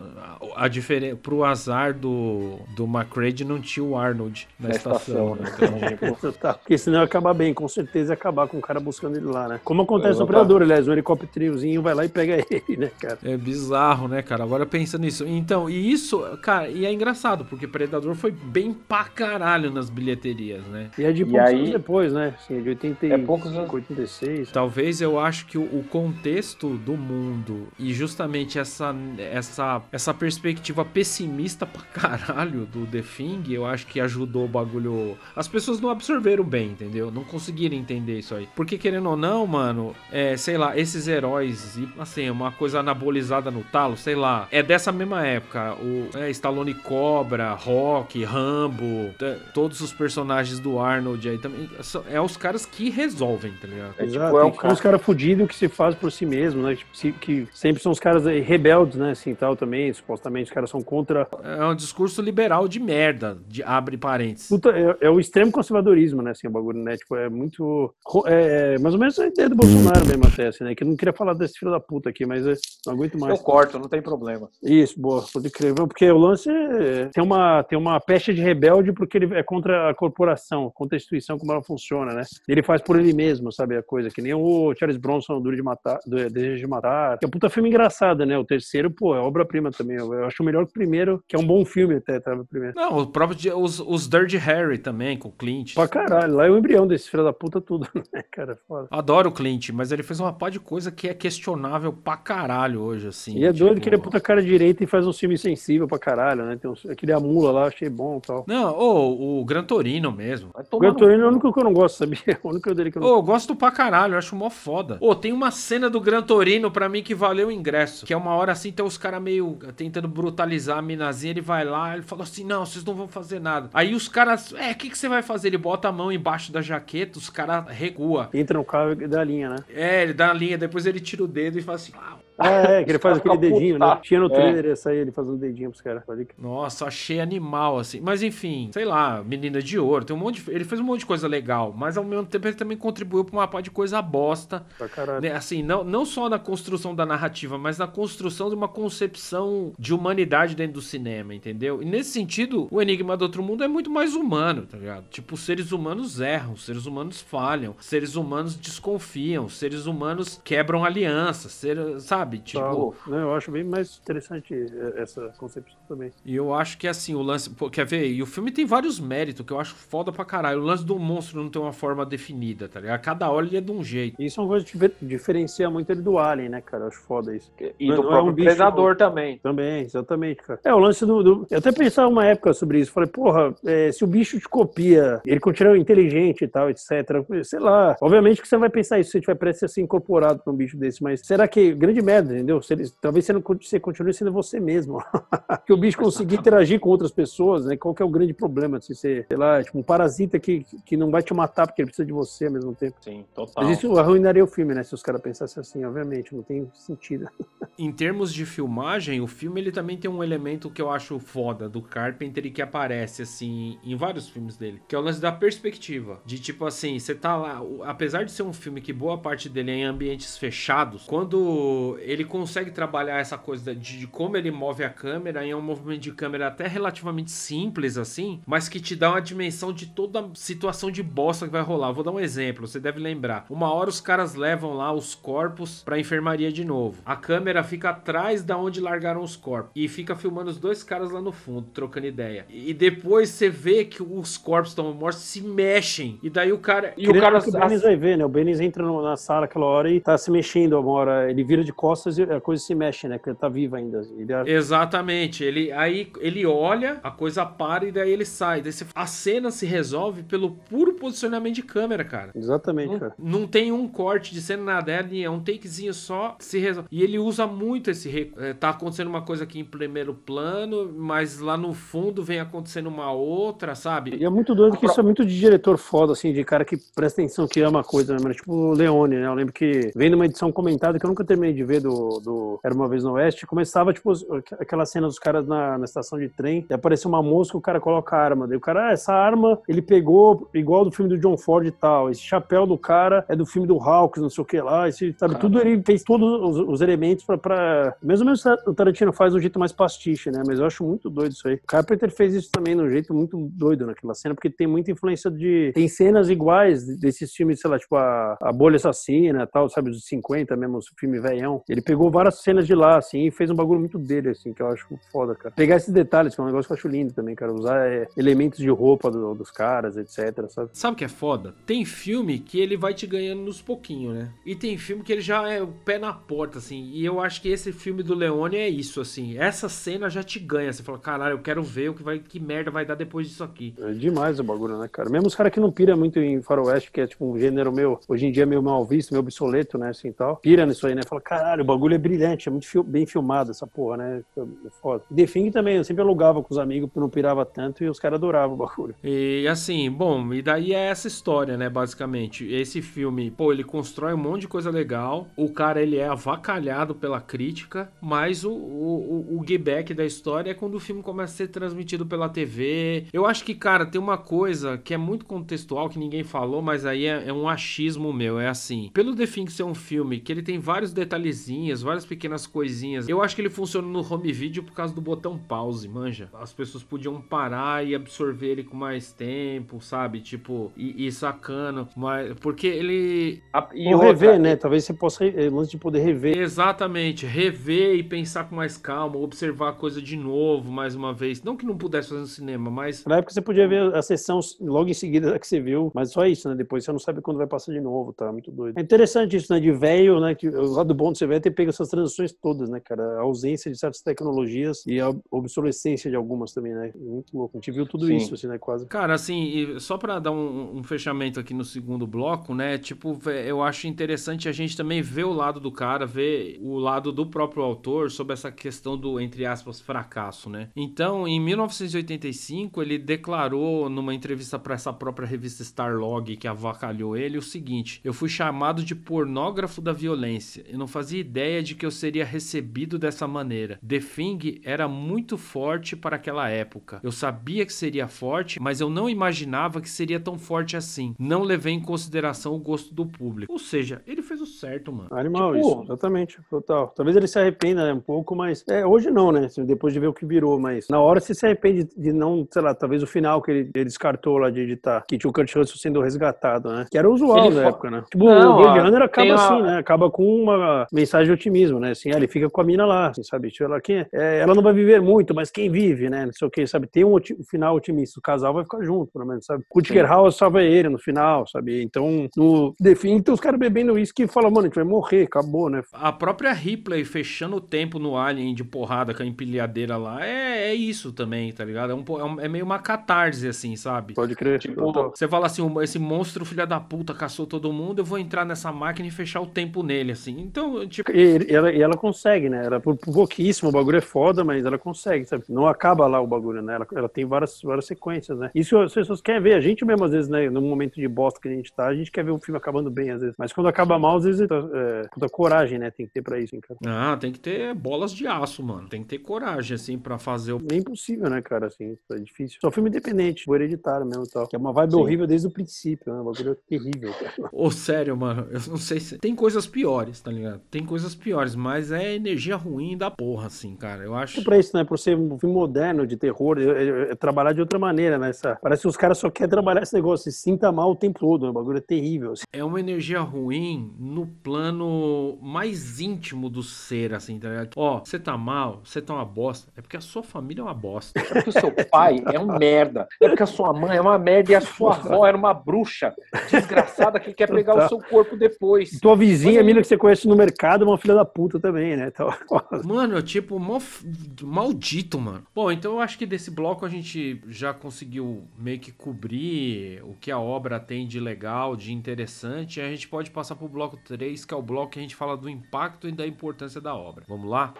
a diferença pro azar do do McCready não tinha o Arnold na, Na estação, estação, né? Então, tipo, Tá, Porque senão ia acabar bem, com certeza ia acabar com o cara buscando ele lá, né? Como acontece no. Predador, aliás, um helicópterozinho vai lá e pega ele, né, cara? É bizarro, né, cara? Agora pensando nisso. Então, e isso, cara, e é engraçado, porque Predador foi bem pra caralho nas bilheterias, né? E é de poucos aí- anos depois, né? Assim, de 85, É poucos anos- 86. Talvez eu acho que o contexto do mundo e justamente essa, essa, essa perspectiva pessimista pra caralho do The Thing, eu acho que ajudou o bagulho. As pessoas não absorveram bem, entendeu? Não conseguiram entender isso aí. Porque querendo ou não, mano, é, sei lá, esses heróis, e, assim, uma coisa anabolizada no talo, sei lá, é dessa mesma época. O é, Stallone Cobra, Rock, Rambo, todos os personagens do Arnold aí também. são- É os caras que resolvem, tá ligado? É tipo, é é o que são os caras fudidos que se faz por si mesmo, né? Que sempre são os caras rebeldes, né? Assim, tal também, supostamente os caras são contra... É um discurso liberal de merda, de abre parênteses. Puta, é, é o extremo conservadorismo, né? Assim, o bagulho, né? Tipo, é muito... É, é mais ou menos a ideia do Bolsonaro mesmo até, assim, né? Que eu não queria falar desse filho da puta aqui, mas é, não aguento mais. Eu corto, não tem problema. Isso, boa, pode crer. Porque o lance é- tem uma, tem uma peste de rebelde porque ele é contra a corporação, contra a instituição, como ela funciona, né? Ele faz por ele mesmo, sabe? A coisa, que nem o Charles Bronson, Duro de Matar, do Desejo de Matar. Que é um puta filme engraçado, né? O terceiro, pô, é obra-prima também. Eu, eu acho melhor que o primeiro, que é um bom filme até, tá? O primeiro. Não, o próprio os, os Dirty Harry também, com o Clint. Pra caralho, lá é o embrião desse filho da puta tudo, né, cara? Foda. Adoro o Clint, mas ele fez uma pá de coisa que é questionável pra caralho hoje, assim. E é doido tipo- que ele é puta cara direita e faz um filme sensível pra caralho, né? Tem uns, aquele A Mula lá, achei bom e tal. Não, ô, o Gran Torino mesmo. O Gran no Torino é o único que eu não gosto, sabia? O único dele que eu não Ô, eu gosto pra caralho, eu acho mó foda. Ô, tem uma cena do Gran Torino pra mim que valeu o ingresso. Que é uma hora assim, tem os caras meio tentando brutalizar a minazinha. Ele vai lá, ele fala assim: não, vocês não vão fazer nada. Aí os caras, é, o que, que você vai fazer? Ele bota a mão embaixo da jaqueta, os caras recua. Entra no carro e dá a linha, né? É, ele dá a linha, depois ele tira o dedo e fala assim: ah, Ah, é, que ele faz aquele dedinho, né? Tinha no É. trailer essa aí, ele fazendo dedinho pros caras. Nossa, achei animal, assim. Mas enfim, sei lá, Menina de Ouro, tem um monte de... Ele fez um monte de coisa legal, mas ao mesmo tempo ele também contribuiu pra uma pá de coisa bosta. Pra caralho. né? Assim, não, não só na construção da narrativa, mas na construção de uma concepção de humanidade dentro do cinema, entendeu? E nesse sentido, o Enigma do Outro Mundo é muito mais humano, tá ligado? Tipo, os seres humanos erram, os seres humanos falham, seres humanos desconfiam, seres humanos quebram alianças, ser, sabe? Tipo, Tal. Né, Eu acho bem mais interessante eh, essa concepção também. E eu acho que assim, o lance. Pô, quer ver? E o filme tem vários méritos que eu acho foda pra caralho. O lance do monstro não tem uma forma definida, tá ligado? Cada hora ele é de um jeito. Isso é uma coisa que difer- diferencia muito ele do Alien, né, cara? Eu acho foda isso. E Não- do não é próprio um bicho- Predador também. Também, exatamente, cara. É, o lance do. do- Eu até pensava uma época sobre isso. Falei, porra, é, se o bicho te copia, ele continua inteligente e tal, etc. Sei lá. Obviamente que você vai pensar isso se tiver prestes a ser incorporado pra um bicho desse, mas será que. Grande merda, entendeu? Se ele- talvez você, não, você continue sendo você mesmo. que o bicho conseguir interagir com outras pessoas, né? Qual que é o grande problema de você ser, sei lá, tipo, um parasita que, que não vai te matar porque ele precisa de você ao mesmo tempo. Sim, total. Mas isso arruinaria o filme, né? Se os caras pensassem assim, obviamente, não tem sentido. Em termos de filmagem, o filme ele também tem um elemento que eu acho foda do Carpenter e que aparece assim em vários filmes dele, que é o lance da perspectiva. De tipo assim, você tá lá, apesar de ser um filme que boa parte dele é em ambientes fechados, quando ele consegue trabalhar essa coisa de, de como ele move a câmera, e é um movimento de câmera até relativamente simples assim, mas que te dá uma dimensão de toda a situação de bosta que vai rolar. Vou dar um exemplo, você deve lembrar. Uma hora os caras levam lá os corpos pra enfermaria de novo. A câmera fica atrás da onde largaram os corpos e fica filmando os dois caras lá no fundo, trocando ideia. E depois você vê que os corpos estão mortos se mexem. E daí o cara e o cara que o Benis vai ver, né? O Benis entra na sala aquela hora e tá se mexendo uma hora. Ele vira de costas e a coisa se mexe, né? Porque ele tá vivo ainda. Ele é- Exatamente. Ele aí ele olha, a coisa para e daí ele sai. Daí você- a cena se resolve pelo puro posicionamento de câmera, cara. Exatamente, Não, cara. não tem um corte de cena nada, é é um takezinho só, se resolve. E ele usa muito esse. re- é, tá acontecendo uma coisa aqui em primeiro plano, mas lá no fundo vem acontecendo uma outra, sabe? E é muito doido que isso é muito de diretor foda, assim, de cara que presta atenção, que ama a coisa, né? mano? Tipo o Leone, né? Eu lembro que vendo uma edição comentada que eu nunca terminei de ver do, do Era Uma Vez no Oeste, começava, tipo, aquela cena dos caras na, na estação de trem, e apareceu uma mosca, o cara coloca a arma. Daí o cara, ah, essa arma ele pegou igual do filme do John Ford e tal. Esse chapéu do cara é do filme do Hawks, não sei o que lá. Esse, sabe, tudo ele fez todos os, os elementos pra, pra. Mesmo mesmo o Tarantino faz um jeito mais pastiche, né? Mas eu acho muito doido isso aí. O Carpenter fez isso também de um jeito muito doido naquela cena, porque tem muita influência de. Tem cenas iguais desses filmes, sei lá, tipo a, a Bolha Assassina tal, sabe, dos 50 mesmo, o filme velhão. Ele pegou várias cenas de lá, assim, e fez um bagulho muito dele, assim, que eu acho foda, cara. Pegar esses detalhes, que é um negócio que eu acho lindo também, cara. Usar é, elementos de roupa do, dos caras, etc, sabe? Sabe o que é foda? Tem filme que ele vai te ganhando nos pouquinhos, né? E tem filme que ele já é o pé na porta, assim. E eu acho que esse filme do Leone é isso, assim. Essa cena já te ganha. Você fala, caralho, eu quero ver o que, vai, que merda vai dar depois disso aqui. É demais o bagulho, né, cara? Mesmo os caras que não pira muito em faroeste, que é tipo um gênero meu, hoje em dia meio mal visto, meio obsoleto, né, assim tal. Pira nisso aí, né? Fala, caralho, bagulho é brilhante, é muito bem filmado essa porra, né? É foda. The Thing também, eu sempre alugava com os amigos, porque não pirava tanto e os caras adoravam o bagulho. E assim, bom, e daí é essa história, né, basicamente. Esse filme, pô, ele constrói um monte de coisa legal. O cara, ele é avacalhado pela crítica, mas o, o, o, o back da história é quando o filme começa a ser transmitido pela TV. Eu acho que, cara, tem uma coisa que é muito contextual, que ninguém falou, mas aí é, é um achismo meu. É assim, pelo The Thing ser um filme que ele tem vários detalhezinhos, várias pequenas coisinhas, eu acho que ele funciona no home video por causa do botão pause, manja. As pessoas podiam parar e absorver ele com mais tempo, sabe? Tipo, e, e sacando. Mas, porque ele. E Ou rever, né? Talvez você possa, antes de poder rever. Exatamente, rever e pensar com mais calma, observar a coisa de novo, mais uma vez. Não que não pudesse fazer no cinema, mas. Na época você podia ver a sessão logo em seguida da que você viu, mas só isso, né? Depois você não sabe quando vai passar de novo, tá? Muito doido. É interessante isso, né? De velho, né? Que, o lado bom de você ver ter pego essas transições todas, né, cara? A ausência de certas tecnologias e a obsolescência de algumas também, né? Muito louco. A gente viu tudo Sim. isso, assim, né? Quase. Cara, assim, só para dar um, um, fechamento aqui no segundo bloco, né? Tipo, eu acho interessante a gente também ver o lado do cara, ver o lado do próprio autor sobre essa questão do, entre aspas, fracasso, né? Então, em 1985, ele declarou numa entrevista para essa própria revista Starlog, que avacalhou ele, o seguinte: Eu fui chamado de pornógrafo da violência. Eu não fazia ideia de que eu seria recebido dessa maneira. The Thing era muito forte para aquela época. Eu sabia que seria forte, mas eu não imaginava que seria tão forte assim. Não levei em consideração o gosto do público. Ou seja, ele fez o certo, mano. Animal, tipo, isso. Exatamente. Total. Talvez ele se arrependa né, um pouco, mas. É, hoje não, né? Depois de ver o que virou, mas na hora você se arrepende de não, sei lá, talvez o final que ele, ele descartou lá de editar, que tinha o Kurt Russell sendo resgatado, né? Que era usual na época, né? Tipo, não, o Blade Runner acaba assim, né? Acaba com uma mensagem de otimismo, né? Assim, ah, ele fica com a mina lá, assim, sabe? Tipo, ela, quem, é, ela não vai viver muito, mas quem vive, né? Não sei o que, sabe? Tem um, um final otimista, o casal vai ficar junto, pelo menos, sabe? Kutcher House salva ele no final, sabe? Então, no definitivamente então os caras bebendo uísque e falam, mano, a gente vai morrer, acabou, né? A própria Ripley fechando o tempo no Alien de porrada com a empilhadeira lá, é, é isso também, tá ligado? É, um, é meio uma catarse, assim, sabe? Pode crer. Tipo, você fala assim, esse monstro filha da puta caçou todo mundo, eu vou entrar nessa máquina e fechar o tempo nele, assim. Então, tipo... E ela, e ela consegue, né? Ela, por, pouquíssimo, o bagulho é foda, mas ela consegue, sabe? Não acaba lá o bagulho, né? Ela, ela tem várias, várias sequências, né? Isso as pessoas querem ver. A gente mesmo, às vezes, né? No momento de bosta que a gente tá, a gente quer ver o filme acabando bem, às vezes. Mas quando acaba mal, às vezes, é, puta coragem, né? Tem que ter pra isso, hein, cara? Ah, tem que ter bolas de aço, mano. Tem que ter coragem, assim, pra fazer o. É impossível, né, cara? Assim, é difícil. Só filme independente, o hereditário mesmo e tal. Que é uma vibe Sim. horrível desde o princípio, né? O bagulho é terrível, cara. Ô, sério, mano. Eu não sei se. Tem coisas piores, tá ligado? Tem coisas piores, mas é energia ruim da porra, assim, cara. Eu acho. Pra isso, né? Por ser um filme moderno de terror, é, é, é trabalhar de outra maneira, né? Essa... Parece que os caras só querem trabalhar esse negócio, se sinta mal o tempo todo. Né? O bagulho é terrível. Assim. É uma energia ruim no plano mais íntimo do ser, assim, tá ligado? Ó, você tá mal, você tá uma bosta. É porque a sua família é uma bosta. É porque o seu pai é um merda. É porque a sua mãe é uma merda e a sua avó era uma bruxa desgraçada que quer pegar o seu corpo depois. Tua vizinha, a mina que você conhece no mercado, uma filha da puta também, né? Então... Mano, tipo, maldito, mano. Bom, então eu acho que desse bloco a gente já conseguiu meio que cobrir o que a obra tem de legal, de interessante. E a gente pode passar pro bloco 3, que é o bloco que a gente fala do impacto e da importância da obra. Vamos lá?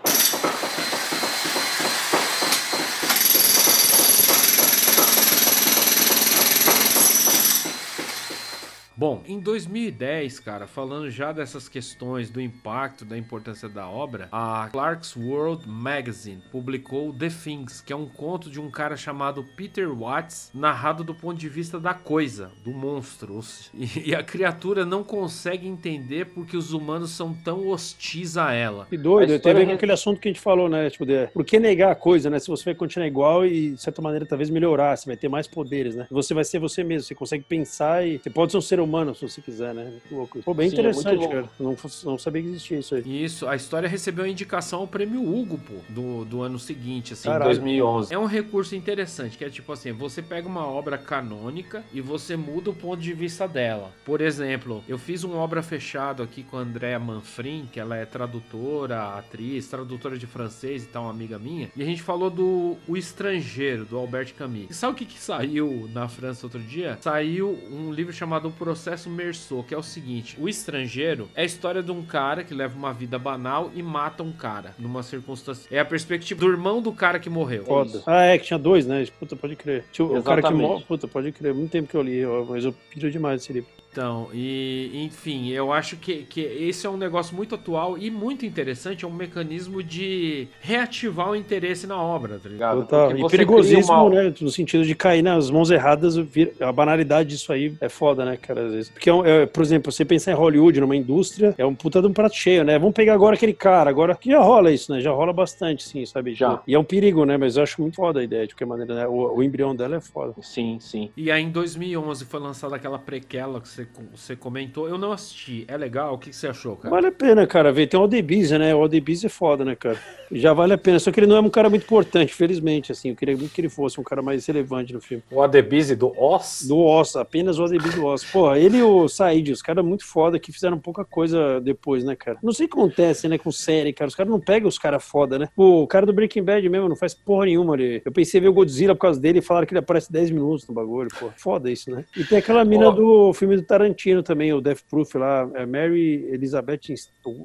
Bom, em 2010, cara, falando já dessas questões do impacto, da importância da obra, a Clark's World Magazine publicou The Things, que é um conto de um cara chamado Peter Watts, narrado do ponto de vista da coisa, do monstro. E a criatura não consegue entender porque os humanos são tão hostis a ela. Que doido, tem a ver com aquele assunto que a gente falou, né? Tipo, de, por que negar a coisa, né? Se você vai continuar igual e, de certa maneira, talvez melhorar, você vai ter mais poderes, né? Você vai ser você mesmo, você consegue pensar e você pode ser um ser humano se você quiser, né? Muito louco. Pô, bem Sim, é interessante, é cara. Não, não sabia que existia isso aí. Isso, a história recebeu a indicação ao prêmio Hugo, pô, do, do ano seguinte, assim, Caralho. 2011. É um recurso interessante, que é tipo assim, você pega uma obra canônica e você muda o ponto de vista dela. Por exemplo, eu fiz uma obra fechada aqui com a Andrea Manfrim, que ela é tradutora, atriz, tradutora de francês e tal, uma amiga minha, e a gente falou do O Estrangeiro, do Albert Camus. E sabe o que, que saiu na França outro dia? Saiu um livro chamado O Processo Merceau, que é o seguinte: O Estrangeiro é a história de um cara que leva uma vida banal e mata um cara numa circunstância. É a perspectiva do irmão do cara que morreu. Foda. Ah, é, que tinha dois, né? Puta, pode crer. Tinha o cara que morre. Puta, pode crer. Muito tempo que eu li, mas eu piro demais esse livro. Então, e enfim, eu acho que, que esse é um negócio muito atual e muito interessante, é um mecanismo de reativar o interesse na obra, tá ligado? Total. E perigosíssimo, uma... né? No sentido de cair nas mãos erradas, a banalidade disso aí é foda, né, cara? Às vezes. Porque, é, é, por exemplo, você pensar em Hollywood, numa indústria, é um puta de um prato cheio, né? Vamos pegar agora aquele cara, agora que já rola isso, né? Já rola bastante, sim, sabe? Já. E é um perigo, né? Mas eu acho muito foda a ideia, de qualquer maneira, né? O, o embrião dela é foda. Sim, sim. E aí em 2011 foi lançada aquela prequela que você você comentou. Eu não assisti. É legal? O que você achou, cara? Vale a pena, cara, ver. Tem o Aldebize, né? O Aldebize é foda, né, cara? Já vale a pena. Só que ele não é um cara muito importante, felizmente, assim. Eu queria muito que ele fosse um cara mais relevante no filme. O Adebise do Oz? Do Oz, apenas o Adebise do Oz. Porra, ele e o Said, os caras muito foda que fizeram pouca coisa depois, né, cara? Não sei o que acontece, né, com série, cara. Os caras não pegam os caras foda, né? O cara do Breaking Bad mesmo não faz porra nenhuma ali. Eu pensei ver o Godzilla por causa dele e falaram que ele aparece 10 minutos no bagulho, pô. Foda isso, né? E tem aquela mina oh. do filme do Tarantino também, o Death Proof lá, é Mary Elizabeth,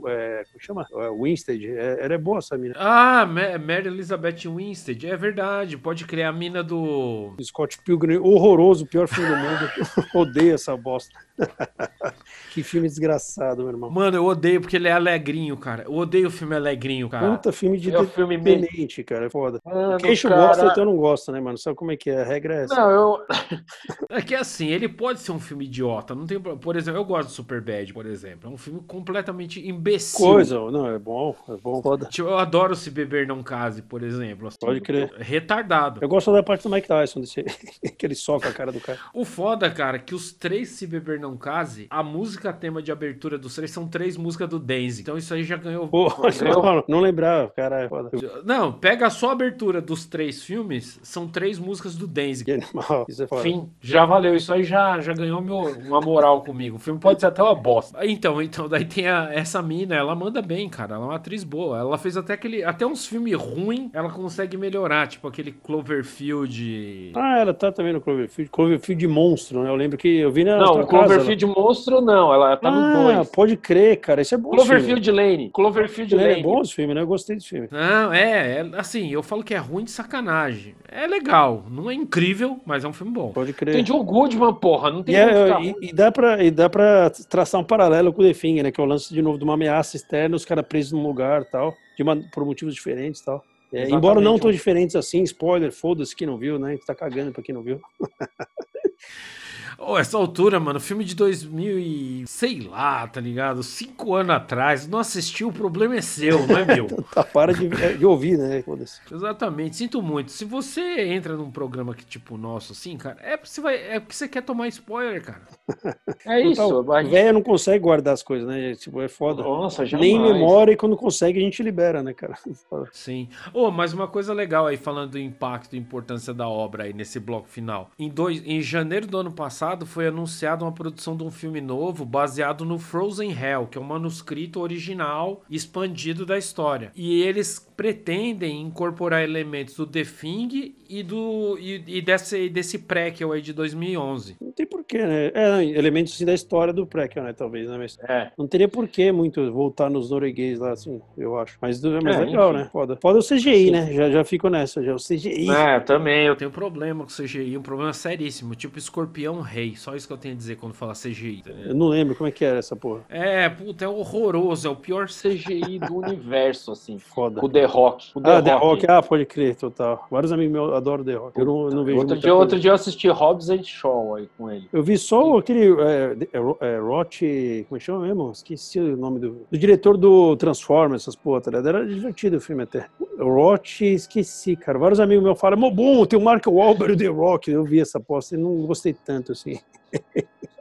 é, como chama? É, Winstead. É, ela é boa essa mina. Ah, Mary Elizabeth Winstead, é verdade. Pode criar a mina do. Scott Pilgrim, horroroso, pior filme do mundo. Odeio essa bosta. que filme desgraçado, meu irmão. Mano, eu odeio porque ele é alegrinho, cara. Eu odeio o filme alegrinho, cara. Puta filme de é filme independente, cara. É foda. Mano, Queixo cara... gosta, então eu não gosto, né, mano? Sabe como é que é? A regra é essa. Não, eu. é que assim, ele pode ser um filme idiota. Não tem Por exemplo, eu gosto do Superbad, por exemplo. É um filme completamente imbecil. Coisa, não, é bom, é bom. Foda. Tipo, eu adoro Se Beber Não Case, por exemplo. Assim, pode crer. Retardado. Eu gosto da parte do Mike Tyson, desse... que ele soca a cara do cara. O foda, cara, que os três Se Beber Não Case, a música tema de abertura dos três são três músicas do Denzi. Então isso aí já ganhou. Pô, não, não lembrava, cara. É. Não, pega só a abertura dos três filmes, são três músicas do Denzi. Isso é foda. Fim, já valeu. Isso aí já, já ganhou meu, uma moral comigo. O filme pode ser até uma bosta. Então, então daí tem a, essa mina, ela manda bem, cara. Ela é uma atriz boa. Ela fez até aquele. Até uns filmes ruins, ela consegue melhorar. Tipo aquele Cloverfield. Ah, ela tá também no Cloverfield. Cloverfield de monstro, né? Eu lembro que eu vi na. Não, Cloverfield ela... monstro não. Ela tá ah, no 2. Pode crer, cara. Isso é bom. Cloverfield Lane. Cloverfield Lane. É bom esse filme, né? Eu gostei desse filme. Não, é, é. Assim, eu falo que é ruim de sacanagem. É legal. Não é incrível, mas é um filme bom. Pode crer. Tem Joe Goodman, porra. Não tem e, é, e, e, dá pra, e dá pra traçar um paralelo com o The Thing, né? Que é o lance de novo de uma ameaça externa, os caras presos num lugar tal, de uma, por motivos diferentes tal. É, embora não tão diferentes assim, spoiler, foda-se quem não viu, né? A gente tá cagando pra quem não viu. Oh, essa altura, mano, filme de 2000 e... sei lá, tá ligado? Cinco anos atrás, não assistiu, o problema é seu, não é meu? tá, para de, de ouvir, né? Exatamente, sinto muito. Se você entra num programa que tipo nosso, assim, cara, é porque você, vai, é porque você quer tomar spoiler, cara. É isso. O velho não consegue guardar as coisas, né? Tipo, é foda. Nossa, jamais. Nem memória e quando consegue a gente libera, né, cara? Sim. Oh, mas uma coisa legal aí, falando do impacto e importância da obra aí nesse bloco final. Em, dois, em janeiro do ano passado, passado foi anunciada uma produção de um filme novo baseado no Frozen Hell, que é um manuscrito original expandido da história. E eles pretendem incorporar elementos do The Thing e, do, e, e desse, desse prequel aí de 2011. Não tem porquê, né? É, elementos assim, da história do prequel, né? Talvez, né? Mas é. não teria porquê muito voltar nos norueguês lá, assim, eu acho. Mas, mas é, legal, enfim. né? Foda. Foda o CGI, Sim. né? Já, já fico nessa, já o CGI. É, também. Eu tenho problema com o CGI, um problema seríssimo. Tipo Escorpião Rei. Só isso que eu tenho a dizer quando fala CGI. Tá eu não lembro como é que era essa porra. É, puta, é horroroso. É o pior CGI do universo, assim. Foda. O The Rock. O The ah, Rock. The Rock. Ah, pode crer, total. Vários amigos meus adoram The Rock. Eu não, não vejo outro dia, outro dia eu assisti Hobbs and Shaw aí com ele. Eu vi só aquele é, é, é, Roth, como é que chama mesmo? Esqueci o nome do, do diretor do Transformers, essas porra, tá Era divertido o filme até. Roth, esqueci, cara. Vários amigos meus falam, bom, tem o Mark Wahlberg The Rock. Eu vi essa aposta e não gostei tanto, assim.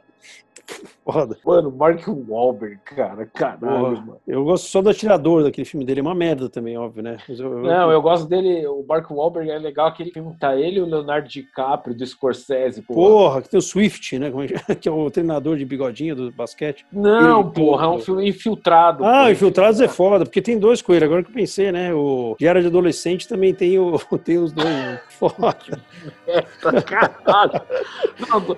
Foda. Mano, Mark Wahlberg, cara, caralho, mano. Eu gosto só do Atirador, daquele filme dele, é uma merda também, óbvio, né? Eu, não, eu gosto dele, o Mark Wahlberg é legal, aquele filme tá ele e o Leonardo DiCaprio, do Scorsese, porra. Porra, que tem o Swift, né, é que é o treinador de bigodinho do basquete. Não, ele, porra, é um filme infiltrado. Ah, porra. Infiltrados é foda, porque tem dois com ele, agora que eu pensei, né, o Diário de Adolescente também tem, o, tem os dois, né? Foda. é, tá caralho. Não,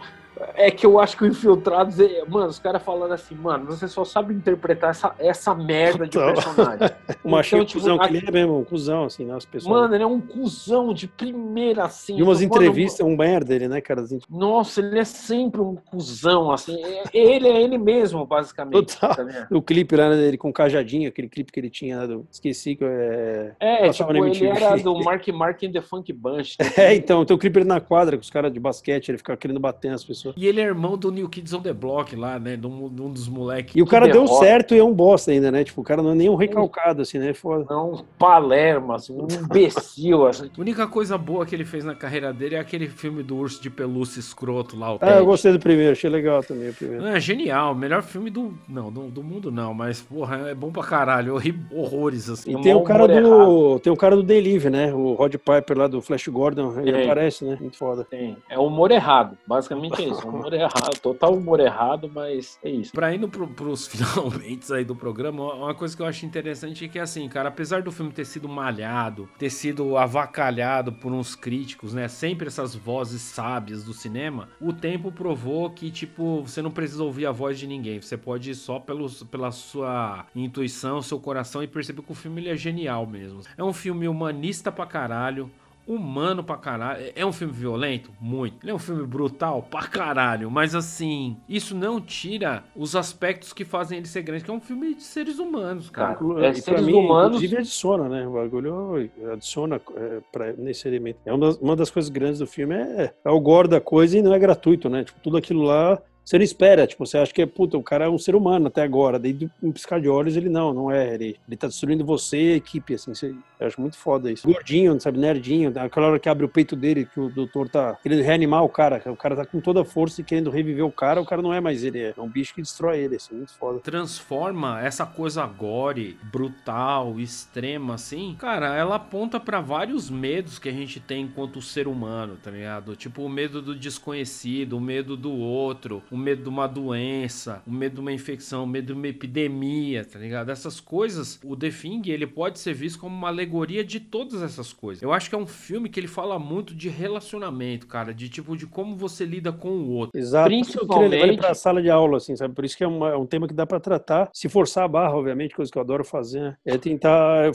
é que eu acho que o Infiltrados, é, mano, os caras falando assim, mano, você só sabe interpretar essa, essa merda de então, personagem. o machinho então, tipo, cuzão, que ele é mesmo, um cuzão, assim, né, as pessoas. Mano, ele é um cuzão de primeira, assim. E umas então, entrevistas, mano, um merda ele, né, cara? Assim, tipo... Nossa, ele é sempre um cuzão, assim, é, ele é ele mesmo, basicamente. Total. Tá o clipe lá, né, dele com cajadinho, aquele clipe que ele tinha, né, do... esqueci que é... É, tipo, ele era do Mark Mark and the Funk Bunch. Né? É, então, tem o clipe ele na quadra com os caras de basquete, ele fica querendo bater nas pessoas. E ele é irmão do New Kids on the Block lá, né? De um, de um dos moleques. E o cara deu certo e é um bosta ainda, né? Tipo, o cara não é nem um recalcado, assim, né? Foda. Não, um palerma, assim, um imbecil, assim. A única coisa boa que ele fez na carreira dele é aquele filme do urso de pelúcia escroto lá, o Ah, eu gostei do primeiro, achei legal também o primeiro. É genial, melhor filme do. Não, do, do mundo não, mas, porra, é bom pra caralho. Eu ri horrores, assim. E tem o cara do. Errado. Tem o cara do Delivery, né? O Rod Piper lá do Flash Gordon, ele é. aparece, né? Muito foda. Tem. É humor errado, basicamente é isso. Humor errado, total humor errado, mas é isso. Pra indo pro, pros finalmente aí do programa, uma coisa que eu acho interessante é que, assim, cara, apesar do filme ter sido malhado, ter sido avacalhado por uns críticos, né? Sempre essas vozes sábias do cinema, o tempo provou que, tipo, você não precisa ouvir a voz de ninguém. Você pode ir só pelos, pela sua intuição, seu coração e perceber que o filme é genial mesmo. É um filme humanista pra caralho humano pra caralho. É um filme violento? Muito. Ele é um filme brutal? Pra caralho. Mas assim, isso não tira os aspectos que fazem ele ser grande, que é um filme de seres humanos, cara. É, é seres mim, humanos. Inclusive adiciona, né? O bagulho adiciona é, pra, nesse elemento. É uma das, uma das coisas grandes do filme é, é o gore da coisa e não é gratuito, né? Tipo, tudo aquilo lá você não espera, tipo, você acha que, puta, o cara é um ser humano até agora, daí um piscar de olhos ele não, não é, ele, ele tá destruindo você e a equipe, assim, você, eu acho muito foda isso. Gordinho, sabe, nerdinho, aquela hora que abre o peito dele, que o doutor tá querendo reanimar o cara, o cara tá com toda a força e querendo reviver o cara, o cara não é mais ele, é um bicho que destrói ele, assim, muito foda. Transforma essa coisa gore, brutal, extrema, assim, cara, ela aponta para vários medos que a gente tem enquanto ser humano, tá ligado? Tipo, o medo do desconhecido, o medo do outro, o medo de uma doença, o medo de uma infecção, o medo de uma epidemia, tá ligado? Essas coisas, o The Thing, ele pode ser visto como uma alegoria de todas essas coisas. Eu acho que é um filme que ele fala muito de relacionamento, cara, de tipo de como você lida com o outro. Exato. Principalmente ele para a sala de aula, assim, sabe? Por isso que é, uma, é um tema que dá para tratar, se forçar a barra, obviamente, coisa que eu adoro fazer, né? É tentar,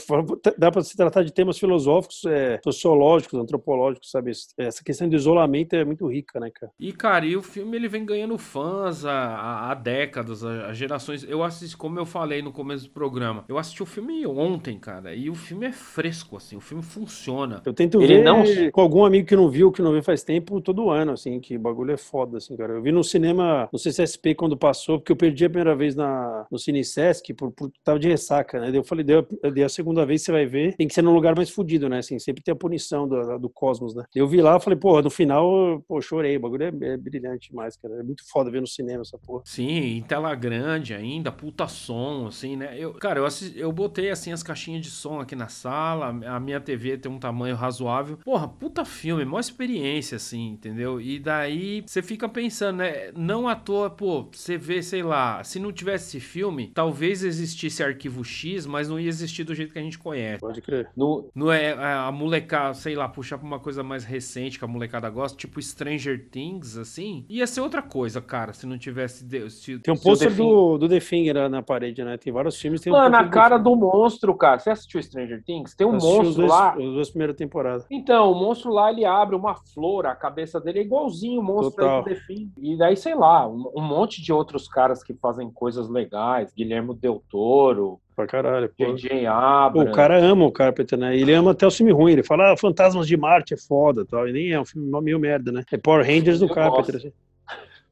dá para se tratar de temas filosóficos, é, sociológicos, antropológicos, sabe? Essa questão do isolamento é muito rica, né, cara? E cara, e o filme ele vem ganhando fãs há, há décadas, há gerações. Eu assisti, como eu falei no começo do programa, eu assisti o filme ontem, cara, e o filme é fresco, assim, o filme funciona. Eu tento Ele ver não... com algum amigo que não viu, que não vê faz tempo, todo ano, assim, que o bagulho é foda, assim, cara. Eu vi no cinema, no CCSP quando passou, porque eu perdi a primeira vez na, no Cine Sesc, por, por tava de ressaca, né? Eu falei, deu, deu a segunda vez você vai ver, tem que ser num lugar mais fudido, né? Assim, sempre tem a punição do, do cosmos, né? Eu vi lá, falei, porra, no final, pô, chorei, o bagulho é, é brilhante demais, cara. É muito foda foda ver no cinema essa porra. Sim, em tela grande ainda, puta som, assim, né? Eu, cara, eu, assisti, eu botei, assim, as caixinhas de som aqui na sala, a minha TV tem um tamanho razoável. Porra, puta filme, maior experiência, assim, entendeu? E daí você fica pensando, né? Não à toa, pô, você vê, sei lá, se não tivesse esse filme, talvez existisse Arquivo X, mas não ia existir do jeito que a gente conhece. Pode crer. No, não é a molecada, sei lá, puxar pra uma coisa mais recente que a molecada gosta, tipo Stranger Things, assim, ia ser outra coisa, cara, se não tivesse. Se, tem um pôster do, do The Finger na parede, né? Tem vários filmes. Tem Mano, um a cara do, do monstro, cara. Você assistiu Stranger Things? Tem um monstro os dois, lá. As duas primeiras temporadas. Então, o monstro lá, ele abre uma flor, a cabeça dele é igualzinho o monstro do The Finger. E daí, sei lá, um, um monte de outros caras que fazem coisas legais. Guilherme Del Toro, Pra caralho. Pô. J.J. Pô, Abrams. o cara ama o Carpenter, né? Ele ama até o filme ruim. Ele fala, ah, Fantasmas de Marte é foda tal. E nem é um filme meio merda, né? É Power Rangers do Eu Carpenter, gosto.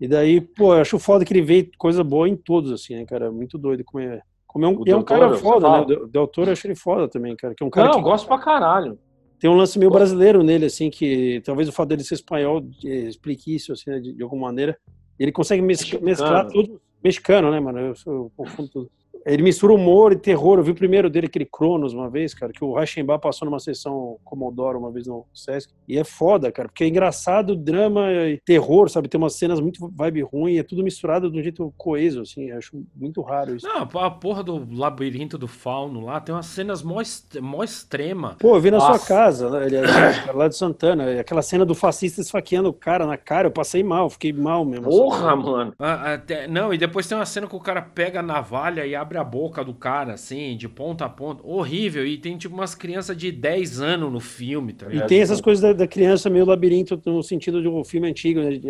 E daí, pô, eu acho foda que ele vê coisa boa em todos, assim, né, cara? Muito doido como é. Como é um, é um cara foda, né? O Del- Toro eu acho ele foda também, cara. Que é um cara Não, que eu gosto pra caralho. tem um lance meio brasileiro nele, assim, que talvez o fato dele ser espanhol explique isso, assim, né, de, de alguma maneira. Ele consegue mes- Mexicano. mesclar tudo. Mexicano, né, mano? Eu, sou, eu confundo tudo. Ele mistura humor e terror. Eu vi o primeiro dele, aquele Cronos, uma vez, cara, que o Reichenbach passou numa sessão Commodoro uma vez no Sesc. E é foda, cara, porque é engraçado, drama e terror, sabe? Tem umas cenas muito vibe ruim, é tudo misturado de um jeito coeso, assim. Eu acho muito raro isso. Não, a porra do labirinto do fauno lá tem umas cenas mó, est- mó extrema. Pô, eu vi na Nossa. sua casa, né, aliás, cara, lá de Santana, aquela cena do fascista esfaqueando o cara na cara, eu passei mal, fiquei mal mesmo. assim. Porra, mano. Ah, até- não, e depois tem uma cena que o cara pega a navalha e abre a boca do cara, assim, de ponta a ponta. Horrível. E tem tipo umas crianças de 10 anos no filme, tá E ligado? tem essas coisas da, da criança meio labirinto no sentido de um filme antigo, né,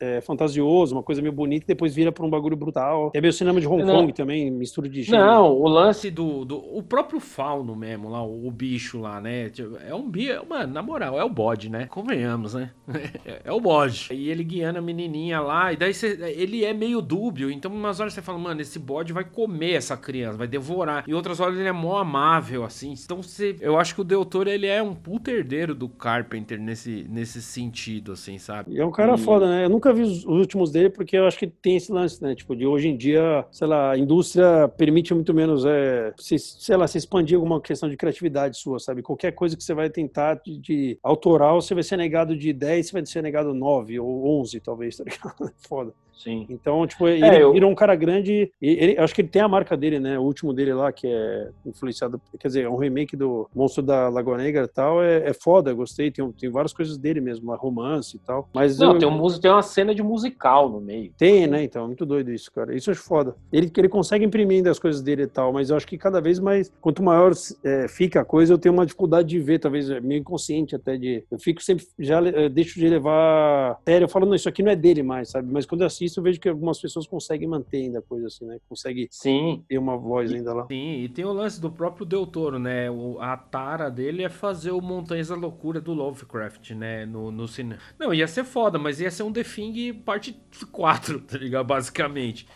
é, é, fantasioso, uma coisa meio bonita, e depois vira pra um bagulho brutal. É meio cinema de Hong Não. Kong também, mistura de gênero. Não, o lance. Do, do. O próprio fauno mesmo, lá, o, o bicho lá, né? Tipo, É um bicho. Mano, na moral, é o bode, né? Convenhamos, né? É, é o bode. E ele guiando a menininha lá, e daí você, ele é meio dúbio. Então, umas horas você fala, mano, esse bode vai comer essa criança, vai devorar. E outras horas ele é mó amável, assim. Então, você, eu acho que o Del Toro, ele é um puta herdeiro do Carpenter nesse, nesse sentido, assim, sabe? É um cara E- foda, né? Eu nunca vi os, os últimos dele porque eu acho que tem esse lance, né? Tipo, de hoje em dia, sei lá, a indústria permite muito menos, é, se, sei lá, se expandir alguma questão de criatividade sua, sabe? Qualquer coisa que você vai tentar de, de autoral, você vai ser negado de 10, você vai ser negado 9 ou 11, talvez, tá ligado? Foda. Sim. Então, tipo, ele É, eu- virou um cara grande. E ele, acho que ele tem a marca dele, né? O último dele lá, que é influenciado, quer dizer, é um remake do Monstro da Lagoa Negra e tal. É, é foda, gostei. Tem, tem várias coisas dele mesmo, uma romance e tal. Mas Não, eu- tem, um, tem uma cena de musical no meio. tem, né? Então, é muito doido isso, cara. Isso eu acho foda. Ele, ele consegue imprimir ainda as coisas dele e tal, mas eu acho que cada vez mais, quanto maior é, fica a coisa, eu tenho uma dificuldade de ver, talvez é meio inconsciente até de. Eu fico sempre, já deixo de levar sério, eu falo, não, isso aqui não é dele mais, sabe? Mas quando eu assisto, eu vejo que algumas pessoas conseguem manter ainda a coisa assim, né? Consegue Sim. ter uma voz ainda lá. Sim, e tem o lance do próprio Del Toro, né? O, a tara dele é fazer o Montanhas da Loucura do Lovecraft, né? No, no cinema. Não, ia ser foda, mas ia ser um The Thing parte 4, tá ligado? Basicamente.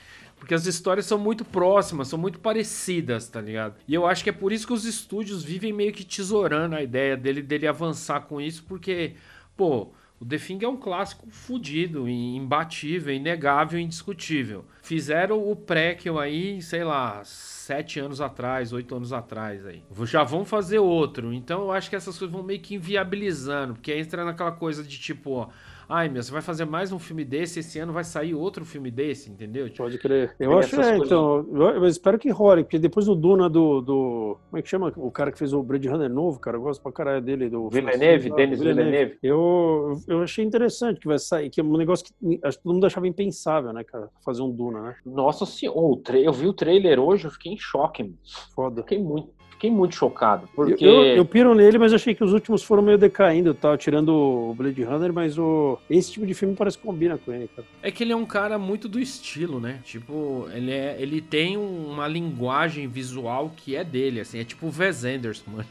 Porque as histórias são muito próximas, são muito parecidas, tá ligado? E eu acho que é por isso que os estúdios vivem meio que tesourando a ideia dele, dele avançar com isso, porque, pô, o The Thing é um clássico fudido, imbatível, inegável, indiscutível. Fizeram o prequel aí, sei lá, sete anos atrás, oito anos atrás aí. Já vão fazer outro. Então eu acho que essas coisas vão meio que inviabilizando, porque entra naquela coisa de tipo, ó, ai meu, você vai fazer mais um filme desse, esse ano vai sair outro filme desse, entendeu? Tipo, Pode crer. Eu Tem acho, essas é, então, eu, eu espero que role, porque depois do Duna do, do. Como é que chama? O cara que fez o Blade Runner novo, cara, eu gosto pra caralho dele. Do Villeneuve, lá, Denis Villeneuve. Eu, eu achei interessante que vai sair, que é um negócio que acho que todo mundo achava impensável, né, cara? Fazer um Duna, né? Nossa senhora, eu vi o trailer hoje, eu fiquei em choque, mano. Foda. Fiquei muito, fiquei muito chocado. Porque. Eu, eu, eu piro nele, mas achei que os últimos foram meio decaindo, tal, tirando o Blade Runner, mas o, esse tipo de filme parece que combina com ele, cara. É que ele é um cara muito do estilo, né? Tipo, ele, é, ele tem um- uma linguagem visual que é dele, assim. É tipo o Wes Anderson, mano.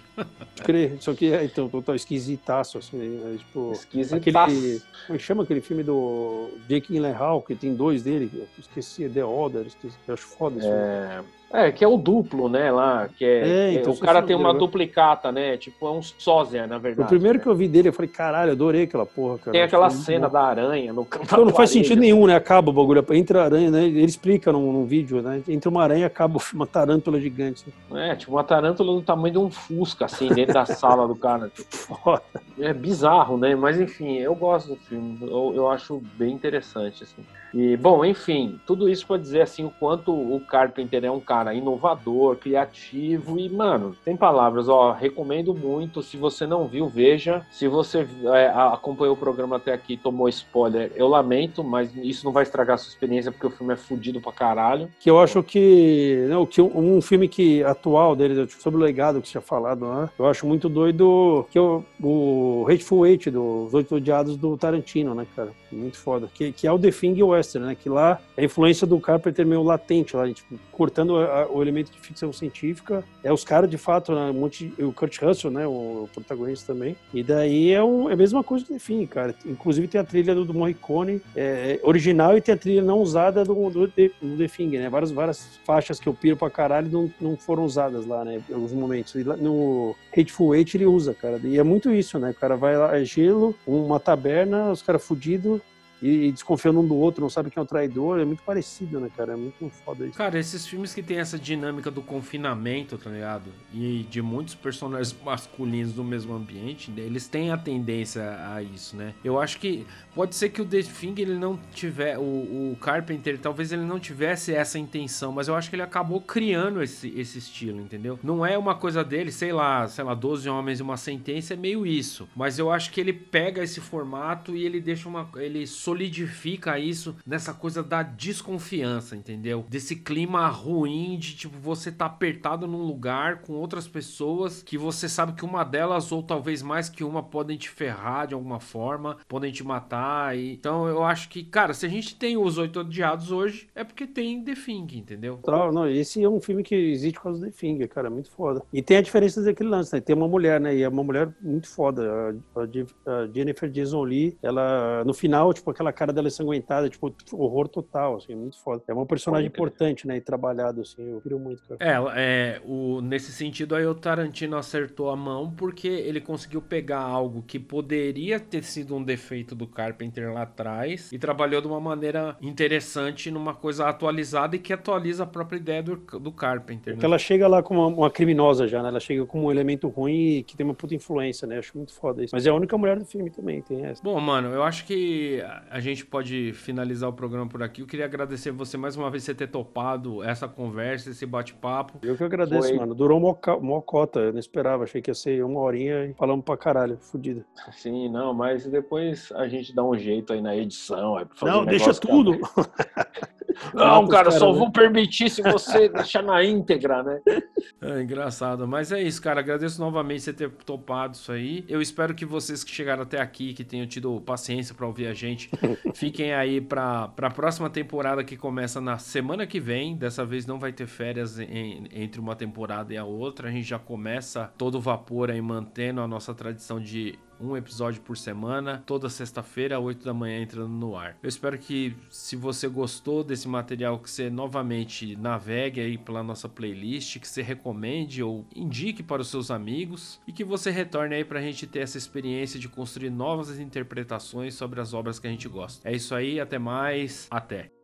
Crer. Só que é, então, total esquisitaço, assim, né? tipo. Esquisitaço. Aquele. Como é que chama aquele filme do Jake Gyllenhaal, que tem dois dele, esqueci, The Order, esqueci, eu acho foda isso. É, É, que é o duplo, né, lá, que é, é então, o cara tem uma duplicata, né, tipo, é um sósia, na verdade. O primeiro né? que eu vi dele, eu falei, caralho, adorei aquela porra, cara. Tem aquela cena bom. da aranha no campo Então não faz sentido nenhum, né, acaba o bagulho, entra a aranha, né, ele explica num, num vídeo, né, entra uma aranha acaba uma tarântula gigante. É, tipo, uma tarântula do tamanho de um fusca, assim, dentro da sala do cara. Tipo. Foda. É bizarro, né, mas enfim, eu gosto do filme, eu, eu acho bem interessante, assim. E, bom, enfim, tudo isso para dizer assim o quanto o Carpenter é um cara inovador, criativo e, mano, tem palavras, ó, recomendo muito. Se você não viu, veja. Se você é, acompanhou o programa até aqui tomou spoiler, eu lamento, mas isso não vai estragar a sua experiência porque o filme é fudido pra caralho. Que eu acho que, não, que um, um filme que atual dele, sobre o legado que você tinha falado, né? Eu acho muito doido que eu, o Hateful Eight, dos Oito Odiados do Tarantino, né, cara? Muito foda. Que, que é o The Thing e né? Que lá a influência do Carpenter meio latente lá, tipo, cortando a, a, o elemento de ficção científica. É os caras, de fato, né, um monte, o Kurt Russell, né? O, o protagonista também. E daí é, um, é a mesma coisa do The cara. Inclusive tem a trilha do, do Morricone é, original e tem a trilha não usada do, do, do The Thing, né? Várias, várias faixas que eu piro pra caralho não, não foram usadas lá, né? Em alguns momentos. E lá, no Hateful Eight ele usa, cara. E é muito isso, né? O cara vai lá, é gelo, uma taberna, os caras fudidos, e, desconfiando um do outro, não sabe quem é o traidor, é muito parecido, né, cara? É muito foda isso. Cara, esses filmes que tem essa dinâmica do confinamento, tá ligado? E de muitos personagens masculinos no mesmo ambiente, eles têm a tendência a isso, né? Eu acho que pode ser que o The Thing ele não tiver, o, o Carpenter, talvez ele não tivesse essa intenção, mas eu acho que ele acabou criando esse, esse estilo, entendeu? Não é uma coisa dele, sei lá, sei lá, 12 homens e uma sentença, é meio isso. Mas eu acho que ele pega esse formato e ele deixa uma. ele solidifica isso nessa coisa da desconfiança, entendeu? Desse clima ruim de tipo você tá apertado num lugar com outras pessoas que você sabe que uma delas ou talvez mais que uma podem te ferrar de alguma forma, podem te matar. E... Então eu acho que, cara, se a gente tem os oito odiados hoje é porque tem The Thing, entendeu? Não, não, esse é um filme que existe por causa do The Thing, cara, é muito foda. E tem a diferença daquele lance, né? Tem uma mulher, né? E é uma mulher muito foda. A, a Jennifer Jason Lee, ela no final, tipo, aquela cara dela ensanguentada, tipo, horror total, assim, muito foda. É uma personagem importante, né, e trabalhado, assim, eu queria muito, cara. É, é o, nesse sentido aí o Tarantino acertou a mão porque ele conseguiu pegar algo que poderia ter sido um defeito do Carpenter lá atrás e trabalhou de uma maneira interessante numa coisa atualizada e que atualiza a própria ideia do, do Carpenter. Porque né? ela chega lá como uma, uma, criminosa já, né? Ela chega como um elemento ruim e que tem uma puta influência, né? Acho muito foda isso. Mas é a única mulher do filme também, tem essa. Bom, mano, eu acho que a gente pode finalizar o programa por aqui. Eu queria agradecer você mais uma vez por ter topado essa conversa, esse bate-papo. Eu que agradeço, Foi. mano. Durou uma cota, eu não esperava. Achei que ia ser uma horinha e falamos pra caralho, fodido. Sim, não, mas depois a gente dá um jeito aí na edição. Aí não, um deixa tudo. Não, cara, só vou permitir se você deixar na íntegra, né? É engraçado. Mas é isso, cara. Agradeço novamente você ter topado isso aí. Eu espero que vocês que chegaram até aqui, que tenham tido paciência para ouvir a gente, fiquem aí para a próxima temporada que começa na semana que vem. Dessa vez não vai ter férias em, entre uma temporada e a outra. A gente já começa todo vapor aí, mantendo a nossa tradição de um episódio por semana, toda sexta-feira, 8 da manhã, entrando no ar. Eu espero que, se você gostou desse material, que você novamente navegue aí pela nossa playlist, que você recomende ou indique para os seus amigos e que você retorne aí para a gente ter essa experiência de construir novas interpretações sobre as obras que a gente gosta. É isso aí, até mais, até!